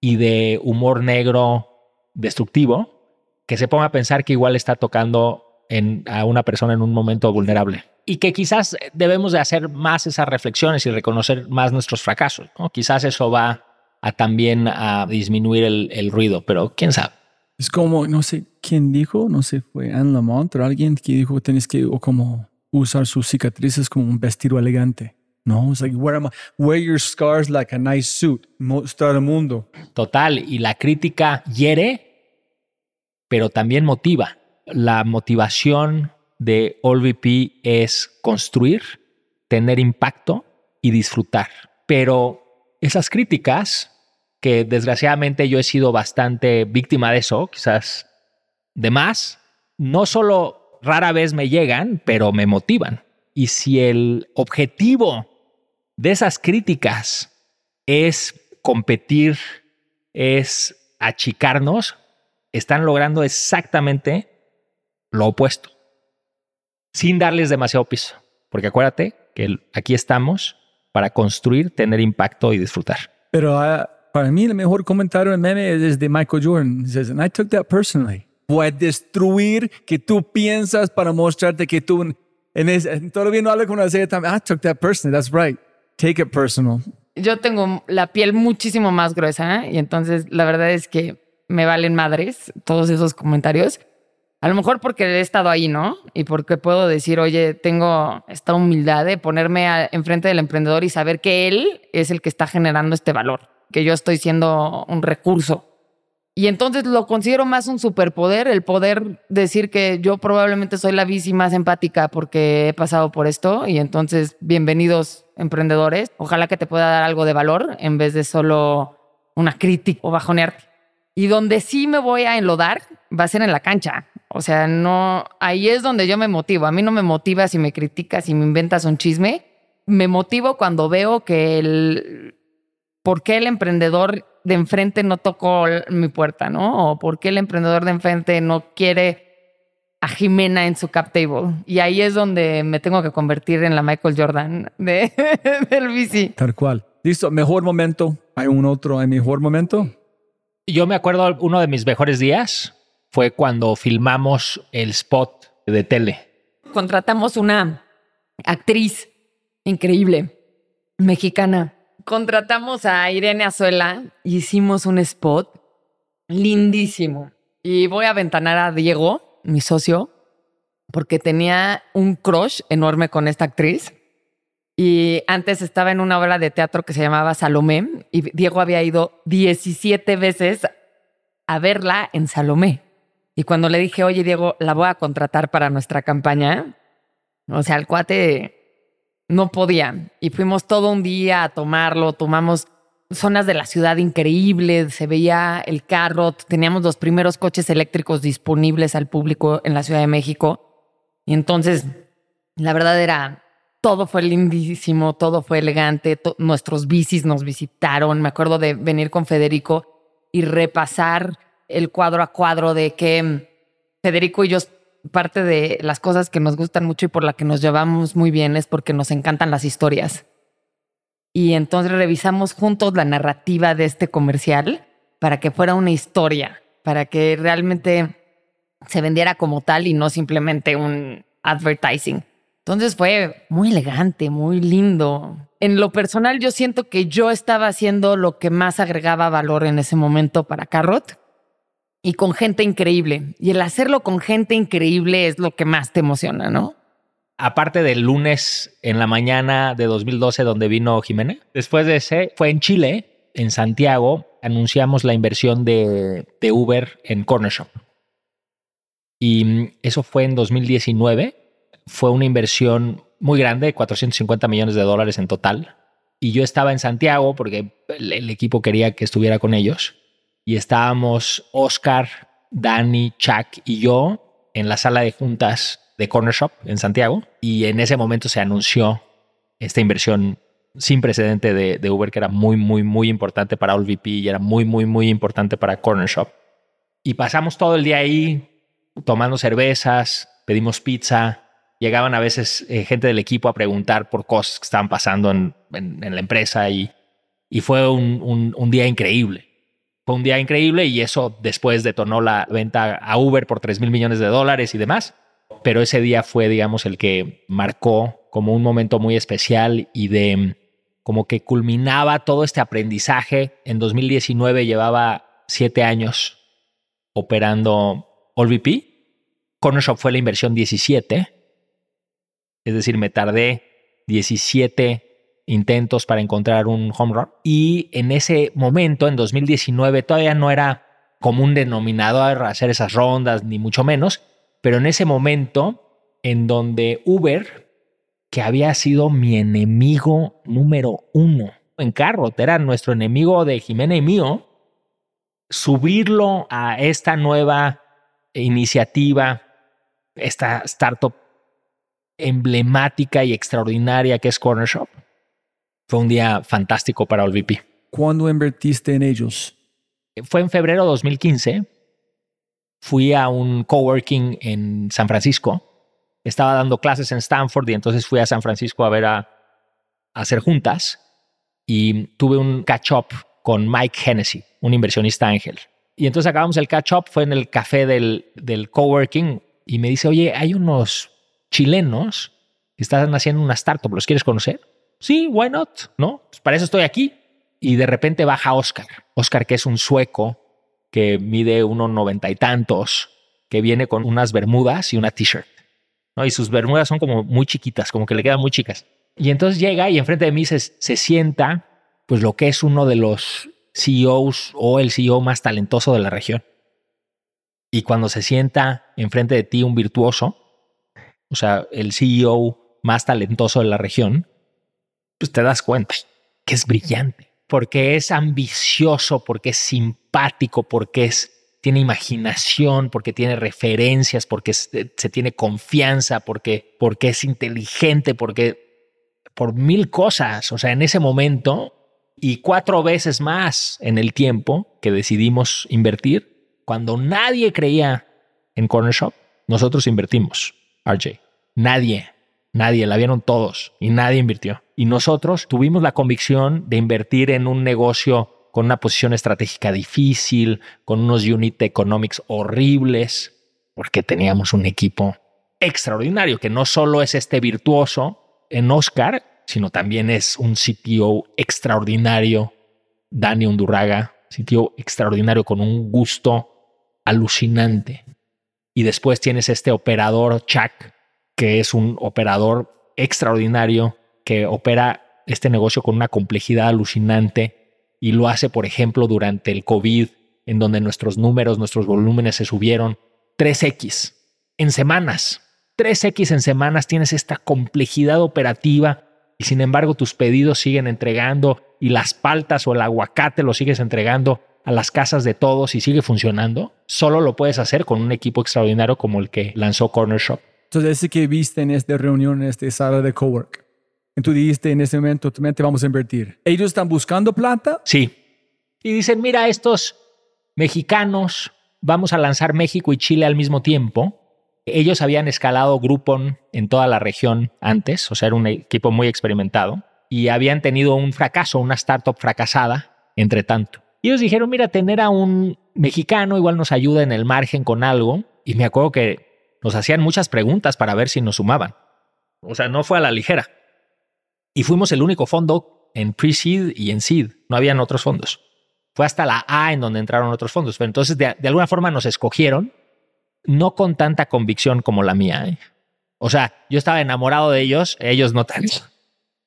y de humor negro destructivo, que se ponga a pensar que igual está tocando a una persona en un momento vulnerable. Y que quizás debemos de hacer más esas reflexiones y reconocer más nuestros fracasos. ¿no? Quizás eso va a también a disminuir el, el ruido, pero quién sabe. Es como, no sé quién dijo, no sé, fue Anne Lamont o alguien que dijo tienes que o como usar sus cicatrices como un vestido elegante. No, it's like wear, wear your scars like a nice suit. Mostrar al mundo. Total, y la crítica hiere, pero también motiva. La motivación de AllVP es construir, tener impacto y disfrutar. Pero esas críticas, que desgraciadamente yo he sido bastante víctima de eso, quizás de más, no solo rara vez me llegan, pero me motivan. Y si el objetivo de esas críticas es competir, es achicarnos, están logrando exactamente lo opuesto, sin darles demasiado piso. Porque acuérdate que aquí estamos para construir, tener impacto y disfrutar. Pero ah, para mí el mejor comentario en meme es de Michael Jordan. He says, and I took that personally. Voy a destruir que tú piensas para mostrarte que tú en ese, todavía no hablo con una serie también. I took that personally. That's right. Take it personal. Yo tengo la piel muchísimo más gruesa ¿eh? y entonces la verdad es que me valen madres todos esos comentarios. A lo mejor porque he estado ahí, ¿no? Y porque puedo decir, oye, tengo esta humildad de ponerme a- enfrente del emprendedor y saber que él es el que está generando este valor, que yo estoy siendo un recurso. Y entonces lo considero más un superpoder, el poder decir que yo probablemente soy la bici más empática porque he pasado por esto y entonces bienvenidos emprendedores. Ojalá que te pueda dar algo de valor en vez de solo una crítica o bajonearte. Y donde sí me voy a enlodar va a ser en la cancha. O sea, no, ahí es donde yo me motivo. A mí no me motiva si me criticas, si me inventas un chisme. Me motivo cuando veo que el, ¿por qué el emprendedor de enfrente no tocó mi puerta, no? O ¿por qué el emprendedor de enfrente no quiere a Jimena en su cap table? Y ahí es donde me tengo que convertir en la Michael Jordan de, del bici. Tal cual. Listo. Mejor momento. Hay un otro. Hay mejor momento. Yo me acuerdo uno de mis mejores días fue cuando filmamos el spot de tele. Contratamos una actriz increíble, mexicana. Contratamos a Irene Azuela y hicimos un spot lindísimo. Y voy a ventanar a Diego, mi socio, porque tenía un crush enorme con esta actriz. Y antes estaba en una obra de teatro que se llamaba Salomé y Diego había ido 17 veces a verla en Salomé. Y cuando le dije, oye Diego, la voy a contratar para nuestra campaña, o sea, el cuate no podía. Y fuimos todo un día a tomarlo, tomamos zonas de la ciudad increíbles, se veía el carro, teníamos los primeros coches eléctricos disponibles al público en la Ciudad de México. Y entonces, la verdad era, todo fue lindísimo, todo fue elegante, nuestros bicis nos visitaron, me acuerdo de venir con Federico y repasar el cuadro a cuadro de que Federico y yo parte de las cosas que nos gustan mucho y por la que nos llevamos muy bien es porque nos encantan las historias. Y entonces revisamos juntos la narrativa de este comercial para que fuera una historia, para que realmente se vendiera como tal y no simplemente un advertising. Entonces fue muy elegante, muy lindo. En lo personal yo siento que yo estaba haciendo lo que más agregaba valor en ese momento para Carrot y con gente increíble. Y el hacerlo con gente increíble es lo que más te emociona, ¿no? aparte del lunes en la mañana de 2012 donde vino Jimena. Después de ese, fue en Chile, en Santiago, anunciamos la inversión de, Uber en Corner Shop. Y eso fue en 2019. Fue una inversión muy grande, 450 millones de dólares en total. Y yo estaba en Santiago porque el equipo quería que estuviera con ellos. Y estábamos Oscar, Dani, Chuck y yo en la sala de juntas de Corner Shop en Santiago y en ese momento se anunció esta inversión sin precedente de, Uber que era muy, muy, muy importante para OLVP y era muy, muy, muy importante para Corner Shop. Y pasamos todo el día ahí tomando cervezas, pedimos pizza, llegaban a veces eh, gente del equipo a preguntar por cosas que estaban pasando en, la empresa y, y fue un, un, día increíble. Fue un día increíble y eso después detonó la venta a Uber por 3 mil millones de dólares y demás pero ese día fue, digamos, el que marcó como un momento muy especial y de como que culminaba todo este aprendizaje. En 2019 llevaba siete años operando AllVP. Corner Shop fue la inversión 17. Es decir, me tardé 17 intentos para encontrar un home run. Y en ese momento, en 2019, todavía no era como un denominador hacer esas rondas, ni mucho menos pero en ese momento en donde Uber, que había sido mi enemigo número uno en carro, era nuestro enemigo de Jimena y mío, subirlo a esta nueva iniciativa, esta startup emblemática y extraordinaria que es Corner Shop, fue un día fantástico para OLVP. ¿Cuándo invertiste en ellos? Fue en febrero de 2015 fui a un coworking en San Francisco. Estaba dando clases en Stanford y entonces fui a San Francisco a ver a, hacer juntas y tuve un catch up con Mike Hennessy, un inversionista ángel. Y entonces acabamos el catch up, fue en el café del, del coworking y me dice, oye, hay unos chilenos que están haciendo una startup, ¿los quieres conocer? Sí, why not? ¿No? Pues para eso estoy aquí. Y de repente baja Oscar. Oscar, que es un sueco que mide unos noventa y tantos, que viene con unas bermudas y una t-shirt. ¿no? Y sus bermudas son como muy chiquitas, como que le quedan muy chicas. Y entonces llega y enfrente de mí se, se sienta, pues lo que es uno de los CEOs o el CEO más talentoso de la región. Y cuando se sienta enfrente de ti un virtuoso, o sea, el CEO más talentoso de la región, pues te das cuenta que es brillante porque es ambicioso, porque es simpático, porque es, tiene imaginación, porque tiene referencias, porque eh, se tiene confianza, porque, porque es inteligente, porque por mil cosas, o sea, en ese momento y cuatro veces más en el tiempo que decidimos invertir, cuando nadie creía en Corner Shop, nosotros invertimos, RJ. Nadie, nadie, la vieron todos y nadie invirtió. Y nosotros tuvimos la convicción de invertir en un negocio con una posición estratégica difícil, con unos unit economics horribles, porque teníamos un equipo extraordinario, que no solo es este virtuoso en Oscar, sino también es un CTO extraordinario, Dani Undurraga, CTO extraordinario con un gusto alucinante. Y después tienes este operador Chuck, que es un operador extraordinario que opera este negocio con una complejidad alucinante y lo hace, por ejemplo, durante el COVID, en donde nuestros números, nuestros volúmenes se subieron 3X en semanas. 3X en semanas tienes esta complejidad operativa y sin embargo tus pedidos siguen entregando y las paltas o el aguacate lo sigues entregando a las casas de todos y sigue funcionando, solo lo puedes hacer con un equipo extraordinario como el que lanzó Corner Shop. Entonces, ese que viste en esta reunión, en esta sala de cowork, y tú dijiste en ese momento, te vamos a invertir. ¿Ellos están buscando plata? Sí. Y dicen, mira, estos mexicanos, vamos a lanzar México y Chile al mismo tiempo. Ellos habían escalado Groupon en toda la región antes, o sea, era un equipo muy experimentado, y habían tenido un fracaso, una startup fracasada, entre tanto. Y ellos dijeron, mira, tener a un mexicano igual nos ayuda en el margen con algo. Y me acuerdo que nos hacían muchas preguntas para ver si nos sumaban. O sea, no fue a la ligera. Y fuimos el único fondo en pre-seed y en seed. No habían otros fondos. Fue hasta la A en donde entraron otros fondos. Pero entonces, de, alguna forma nos escogieron, no con tanta convicción como la mía. ¿eh? O sea, yo estaba enamorado de ellos, ellos no tanto.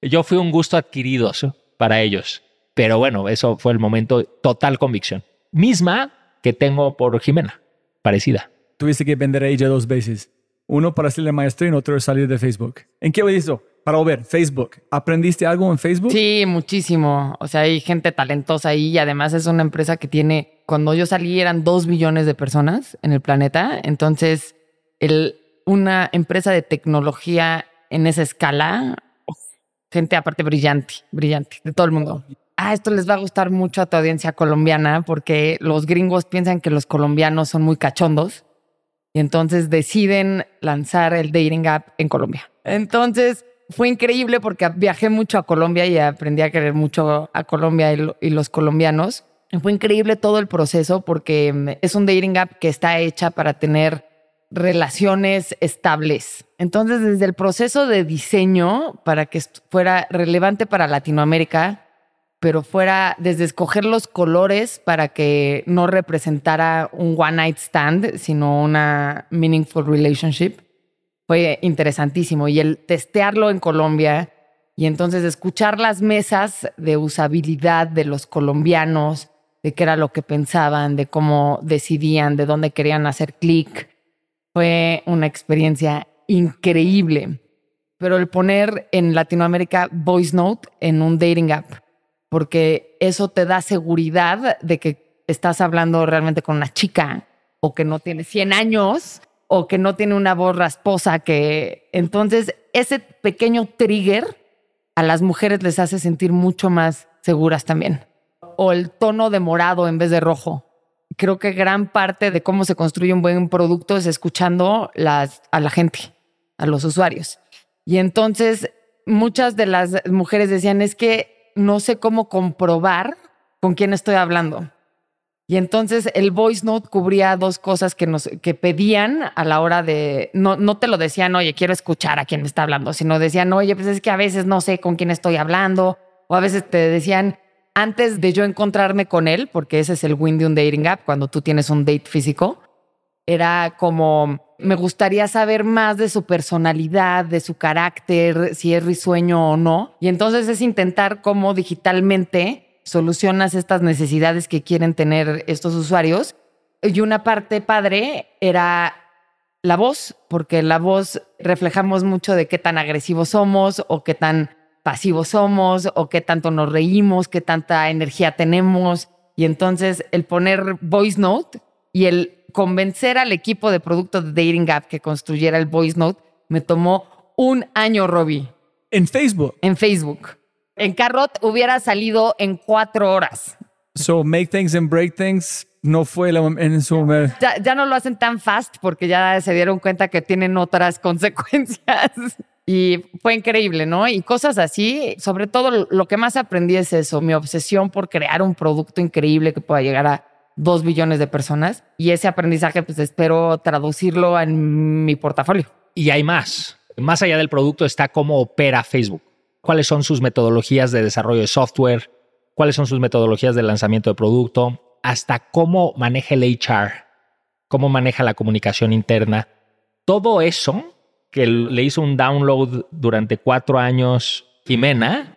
Yo fui un gusto adquirido para ellos. Pero bueno, eso fue el momento total convicción. Misma que tengo por Jimena, parecida. Tuviste que vender a ella dos veces. Uno para hacerle maestría y otro salir de Facebook. ¿En qué hizo? Para ver, Facebook. ¿Aprendiste algo en Facebook? Sí, muchísimo. O sea, hay gente talentosa ahí y además es una empresa que tiene, cuando yo salí eran dos billones de personas en el planeta. Entonces, el, una empresa de tecnología en esa escala, gente aparte brillante, brillante, de todo el mundo ah, esto les va a gustar mucho a tu audiencia colombiana porque los gringos piensan que los colombianos son muy cachondos y entonces deciden lanzar el dating app en Colombia. Entonces fue increíble porque viajé mucho a Colombia y aprendí a querer mucho a Colombia y, los colombianos. fue increíble todo el proceso porque mm, es un dating app que está hecha para tener relaciones estables. Entonces, desde el proceso de diseño, para que fuera relevante para Latinoamérica, pero fuera desde escoger los colores para que no representara un one night stand, sino una meaningful relationship. Fue interesantísimo. Y el testearlo en Colombia y entonces escuchar las mesas de usabilidad de los colombianos, de qué era lo que pensaban, de cómo decidían, de dónde querían hacer clic, fue una experiencia increíble. Pero el poner en Latinoamérica Voice Note en un dating app porque eso te da seguridad de que estás hablando realmente con una chica o que no tiene 100 años o que no tiene una voz rasposa que entonces ese pequeño trigger a las mujeres les hace sentir mucho más seguras también. O el tono de morado en vez de rojo. Creo que gran parte de cómo se construye un buen producto es escuchando a la gente, a los usuarios. Y entonces muchas de las mujeres decían, es que no sé cómo comprobar con quién estoy hablando. Y entonces el voice note cubría dos cosas que nos que pedían a la hora de no no te lo decían, "Oye, quiero escuchar a quién me está hablando", sino decían, "Oye, pues es que a veces no sé con quién estoy hablando", o a veces te decían, "Antes de yo encontrarme con él", porque ese es el win de un dating app cuando tú tienes un date físico, era como me gustaría saber más de su personalidad, de su carácter, si es risueño o no. Y entonces es intentar cómo digitalmente solucionas estas necesidades que quieren tener estos usuarios. Y una parte padre era la voz, porque la voz reflejamos mucho de qué tan agresivos somos o qué tan pasivos somos o qué tanto nos reímos, qué tanta energía tenemos. Y entonces el poner voice note y el convencer al equipo de producto de Dating App que construyera el Voice Note me tomó un año, Robbie. En Facebook. En Facebook. En Carrot hubiera salido en cuatro horas. So, Make Things and Break Things no fue en su momento. Ya, ya, no lo hacen tan fast porque ya se dieron cuenta que tienen otras consecuencias. Y fue increíble, ¿no? Y cosas así, sobre todo lo que más aprendí es eso, mi obsesión por crear un producto increíble que pueda llegar a dos billones de personas. Y ese aprendizaje, pues espero traducirlo en mi portafolio. Y hay más. Más allá del producto está cómo opera Facebook. ¿Cuáles son sus metodologías de desarrollo de software? ¿Cuáles son sus metodologías de lanzamiento de producto? Hasta cómo maneja el HR, cómo maneja la comunicación interna. Todo eso que le hizo un download durante cuatro años Jimena,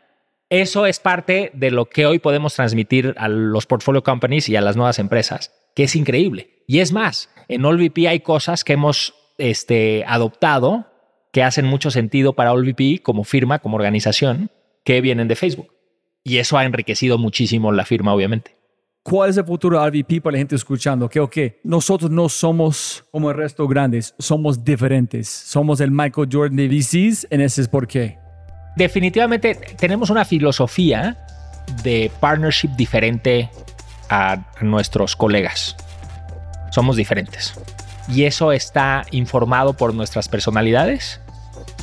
eso es parte de lo que hoy podemos transmitir a los portfolio companies y a las nuevas empresas, que es increíble. Y es más, en AllVP hay cosas que hemos este, adoptado que hacen mucho sentido para AllVP como firma, como organización, que vienen de Facebook. Y eso ha enriquecido muchísimo la firma, obviamente. ¿Cuál es el futuro de RVP para la gente escuchando? Que, ok, nosotros no somos como el resto grandes, somos diferentes. Somos el Michael Jordan de VCs, en ese es por qué definitivamente tenemos una filosofía de partnership diferente a nuestros colegas. Somos diferentes. Y eso está informado por nuestras personalidades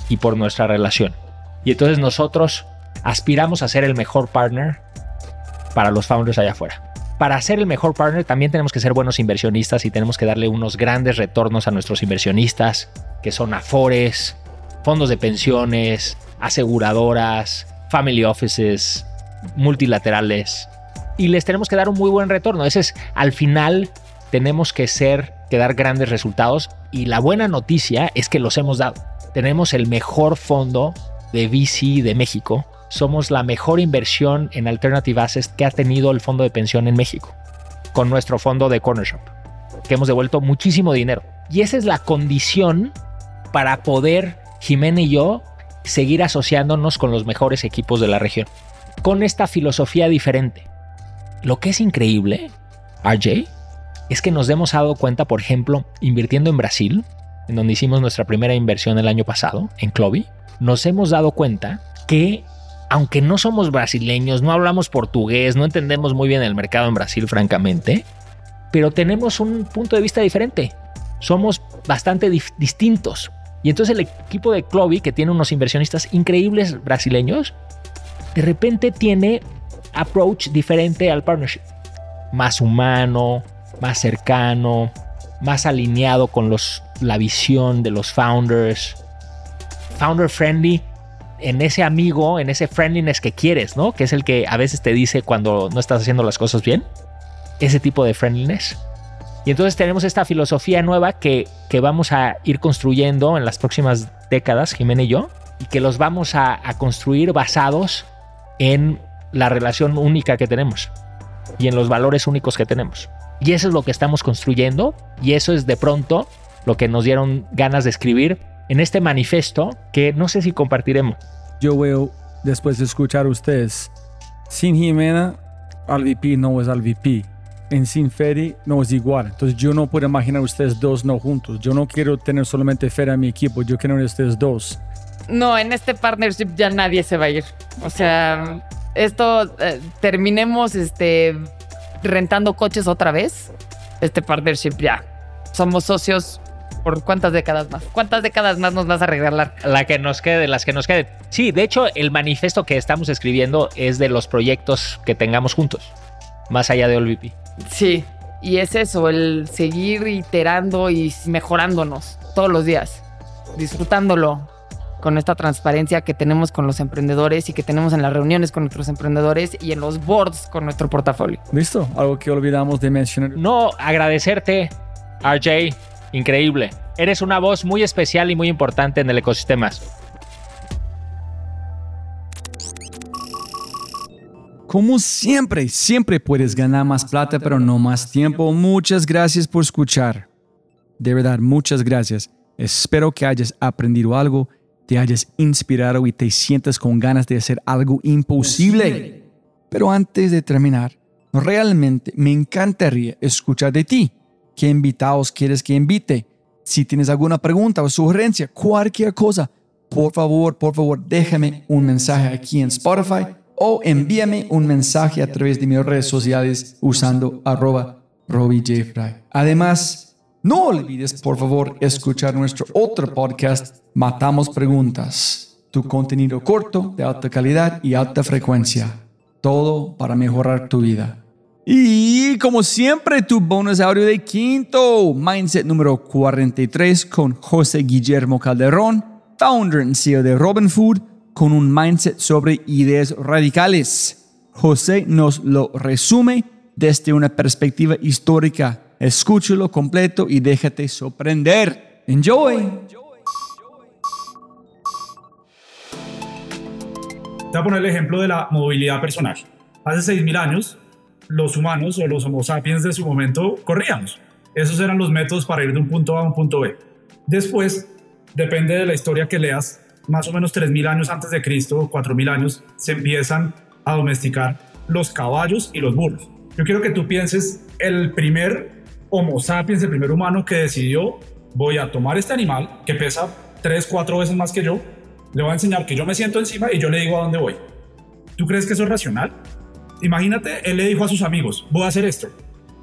y por nuestra relación. Y entonces nosotros aspiramos a ser el mejor partner para los founders allá afuera. Para ser el mejor partner también tenemos que ser buenos inversionistas y tenemos que darle unos grandes retornos a nuestros inversionistas, que son afores, fondos de pensiones, aseguradoras, family offices, multilaterales. Y les tenemos que dar un muy buen retorno. Ese es, al final, tenemos que ser, que dar grandes resultados. Y la buena noticia es que los hemos dado. Tenemos el mejor fondo de VC de México. Somos la mejor inversión en alternative assets que ha tenido el fondo de pensión en México. Con nuestro fondo de Corner Shop. Que hemos devuelto muchísimo dinero. Y esa es la condición para poder, Jimena y yo, seguir asociándonos con los mejores equipos de la región, con esta filosofía diferente. Lo que es increíble, RJ, es que nos hemos dado cuenta, por ejemplo, invirtiendo en Brasil, en donde hicimos nuestra primera inversión el año pasado, en Clovi, nos hemos dado cuenta que aunque no somos brasileños, no hablamos portugués, no entendemos muy bien el mercado en Brasil, francamente, pero tenemos un punto de vista diferente. Somos bastante distintos. Y entonces el equipo de Clovi, que tiene unos inversionistas increíbles brasileños, de repente tiene approach diferente al partnership. Más humano, más cercano, más alineado con los, la visión de los founders. Founder friendly en ese amigo, en ese friendliness que quieres, ¿no? Que es el que a veces te dice cuando no estás haciendo las cosas bien. Ese tipo de friendliness. Y entonces tenemos esta filosofía nueva que, que vamos a ir construyendo en las próximas décadas, Jimena y yo, y que los vamos a, construir basados en la relación única que tenemos y en los valores únicos que tenemos. Y eso es lo que estamos construyendo y eso es de pronto lo que nos dieron ganas de escribir en este manifiesto que no sé si compartiremos. Yo veo, después de escuchar a ustedes, sin Jimena, al VP no es al VP en Sin Ferry no es igual. Entonces yo no puedo imaginar ustedes dos no juntos. Yo no quiero tener solamente Ferry a mi equipo, yo quiero ustedes dos. No, en este partnership ya nadie se va a ir. O sea, esto eh, terminemos este rentando coches otra vez. Este partnership ya. Somos socios por cuántas décadas más. ¿Cuántas décadas más nos vas a regalar? La que nos quede, las que nos queden. Sí, de hecho, el manifiesto que estamos escribiendo es de los proyectos que tengamos juntos, más allá de OLVP. Sí, y es eso, el seguir iterando y mejorándonos todos los días, disfrutándolo con esta transparencia que tenemos con los emprendedores y que tenemos en las reuniones con nuestros emprendedores y en los boards con nuestro portafolio. ¿Listo? Algo que olvidamos de mencionar. No, agradecerte, RJ, increíble. Eres una voz muy especial y muy importante en el ecosistema. Como siempre, siempre puedes ganar más plata, pero no más tiempo. Muchas gracias por escuchar. De verdad, muchas gracias. Espero que hayas aprendido algo, te hayas inspirado y te sientas con ganas de hacer algo imposible. Pero antes de terminar, realmente me encantaría escuchar de ti. ¿Qué invitados quieres que invite? Si tienes alguna pregunta o sugerencia, cualquier cosa, por favor, por favor, déjame un mensaje aquí en Spotify o envíame un mensaje a través de mis redes sociales usando arroba Además, No olvides, por favor, escuchar nuestro otro podcast, Matamos Preguntas, tu contenido corto, de alta calidad y alta frecuencia. Todo para mejorar tu vida. Y como siempre, tu bonus audio de quinto, Mindset número 43 con José Guillermo Calderón, founder and CEO de Robin Food, con un mindset sobre ideas radicales. José nos lo resume desde una perspectiva histórica. Escúchalo completo y déjate sorprender. Enjoy. Voy a poner el ejemplo de la movilidad personal. Hace 6.000 años, los humanos o los homo sapiens de su momento corríamos. Esos eran los métodos para ir de un punto A a un punto B. Después, depende de la historia que leas, más o menos 3.000 años antes de Cristo, 4.000 años, se empiezan a domesticar los caballos y los burros. Yo quiero que tú pienses el primer Homo sapiens, el primer humano que decidió, voy a tomar este animal que pesa 3, 4 veces más que yo, le voy a enseñar que yo me siento encima y yo le digo a dónde voy. ¿Tú crees que eso es racional? Imagínate, él le dijo a sus amigos, voy a hacer esto.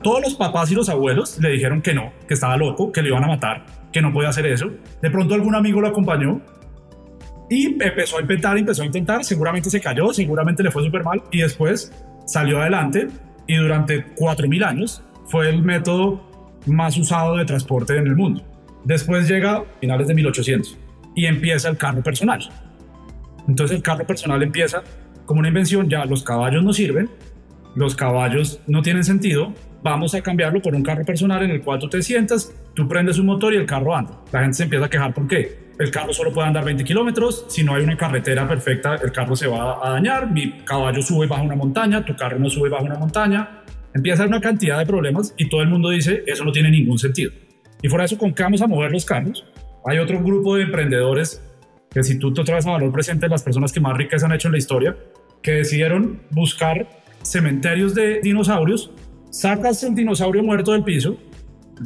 Todos los papás y los abuelos le dijeron que no, que estaba loco, que le iban a matar, que no podía hacer eso. De pronto algún amigo lo acompañó y empezó a intentar, empezó a intentar, seguramente se cayó, seguramente le fue súper mal y después salió adelante y durante 4.000 años fue el método más usado de transporte en el mundo. Después llega finales de 1800 y empieza el carro personal. Entonces el carro personal empieza como una invención, ya los caballos no sirven, los caballos no tienen sentido, vamos a cambiarlo por un carro personal en el cual tú te sientas, tú prendes un motor y el carro anda. La gente se empieza a quejar, ¿por qué? El carro solo puede andar 20 kilómetros, si no hay una carretera perfecta, el carro se va a dañar, mi caballo sube y baja una montaña, tu carro no sube y baja una montaña. Empieza una cantidad de problemas y todo el mundo dice, eso no tiene ningún sentido. Y fuera de eso, ¿con qué vamos a mover los carros? Hay otro grupo de emprendedores que si tú te traes a valor presente las personas que más ricas han hecho en la historia, que decidieron buscar cementerios de dinosaurios, sacas el dinosaurio muerto del piso,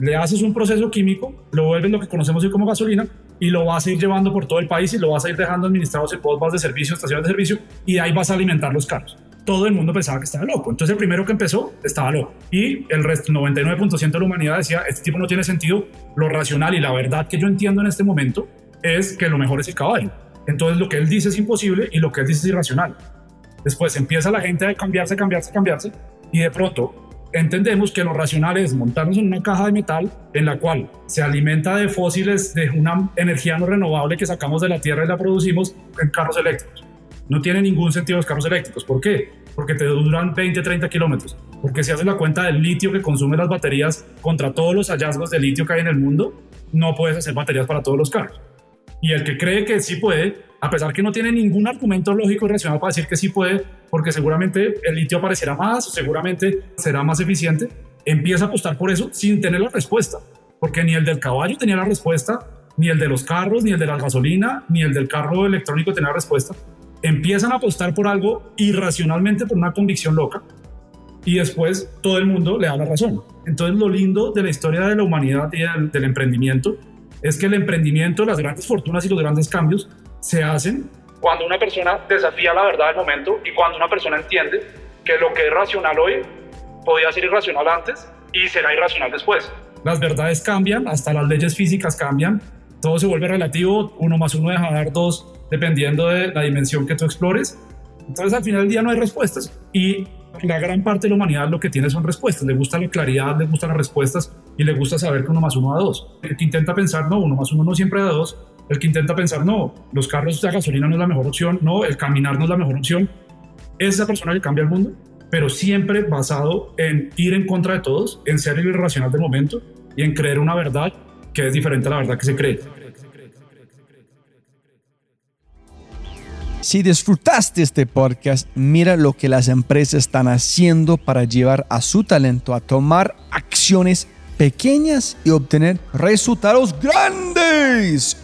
le haces un proceso químico, lo vuelves lo que conocemos hoy como gasolina y lo vas a ir llevando por todo el país y lo vas a ir dejando administrados en bombas de servicio, estaciones de servicio y ahí vas a alimentar los carros. Todo el mundo pensaba que estaba loco. Entonces el primero que empezó estaba loco. Y el resto, el 99% de la humanidad decía, este tipo no tiene sentido. Lo racional y la verdad que yo entiendo en este momento es que lo mejor es el caballo. Entonces lo que él dice es imposible y lo que él dice es irracional. Después empieza la gente a cambiarse, cambiarse, cambiarse y de pronto entendemos que lo racional es montarnos en una caja de metal en la cual se alimenta de fósiles de una energía no renovable que sacamos de la tierra y la producimos en carros eléctricos. No tiene ningún sentido los carros eléctricos. ¿Por qué? Porque te duran 20, 30 kilómetros. Porque si haces la cuenta del litio que consumen las baterías contra todos los hallazgos de litio que hay en el mundo, no puedes hacer baterías para todos los carros. Y el que cree que sí puede, a pesar que no tiene ningún argumento lógico y racional para decir que sí puede, porque seguramente el litio aparecerá más, seguramente será más eficiente, empieza a apostar por eso sin tener la respuesta, porque ni el del caballo tenía la respuesta, ni el de los carros, ni el de la gasolina, ni el del carro electrónico tenía la respuesta. Empiezan a apostar por algo irracionalmente por una convicción loca y después todo el mundo le da la razón. Entonces lo lindo de la historia de la humanidad y del emprendimiento es que el emprendimiento, las grandes fortunas y los grandes cambios se hacen cuando una persona desafía la verdad del momento y cuando una persona entiende que lo que es racional hoy podía ser irracional antes y será irracional después. Las verdades cambian, hasta las leyes físicas cambian, todo se vuelve relativo, uno más uno deja de dar dos dependiendo de la dimensión que tú explores. Entonces al final del día no hay respuestas y la gran parte de la humanidad lo que tiene son respuestas, le gusta la claridad, le gustan las respuestas y le gusta saber que uno más uno da dos. El que intenta pensar, no, uno más uno no siempre da dos, el que intenta pensar, no, los carros de gasolina no es la mejor opción, no, el caminar no es la mejor opción, es esa persona que cambia el mundo, pero siempre basado en ir en contra de todos, en ser irracional del momento y en creer una verdad que es diferente a la verdad que se cree. Si disfrutaste este podcast, mira lo que las empresas están haciendo para llevar a su talento a tomar acciones pequeñas y obtener resultados grandes.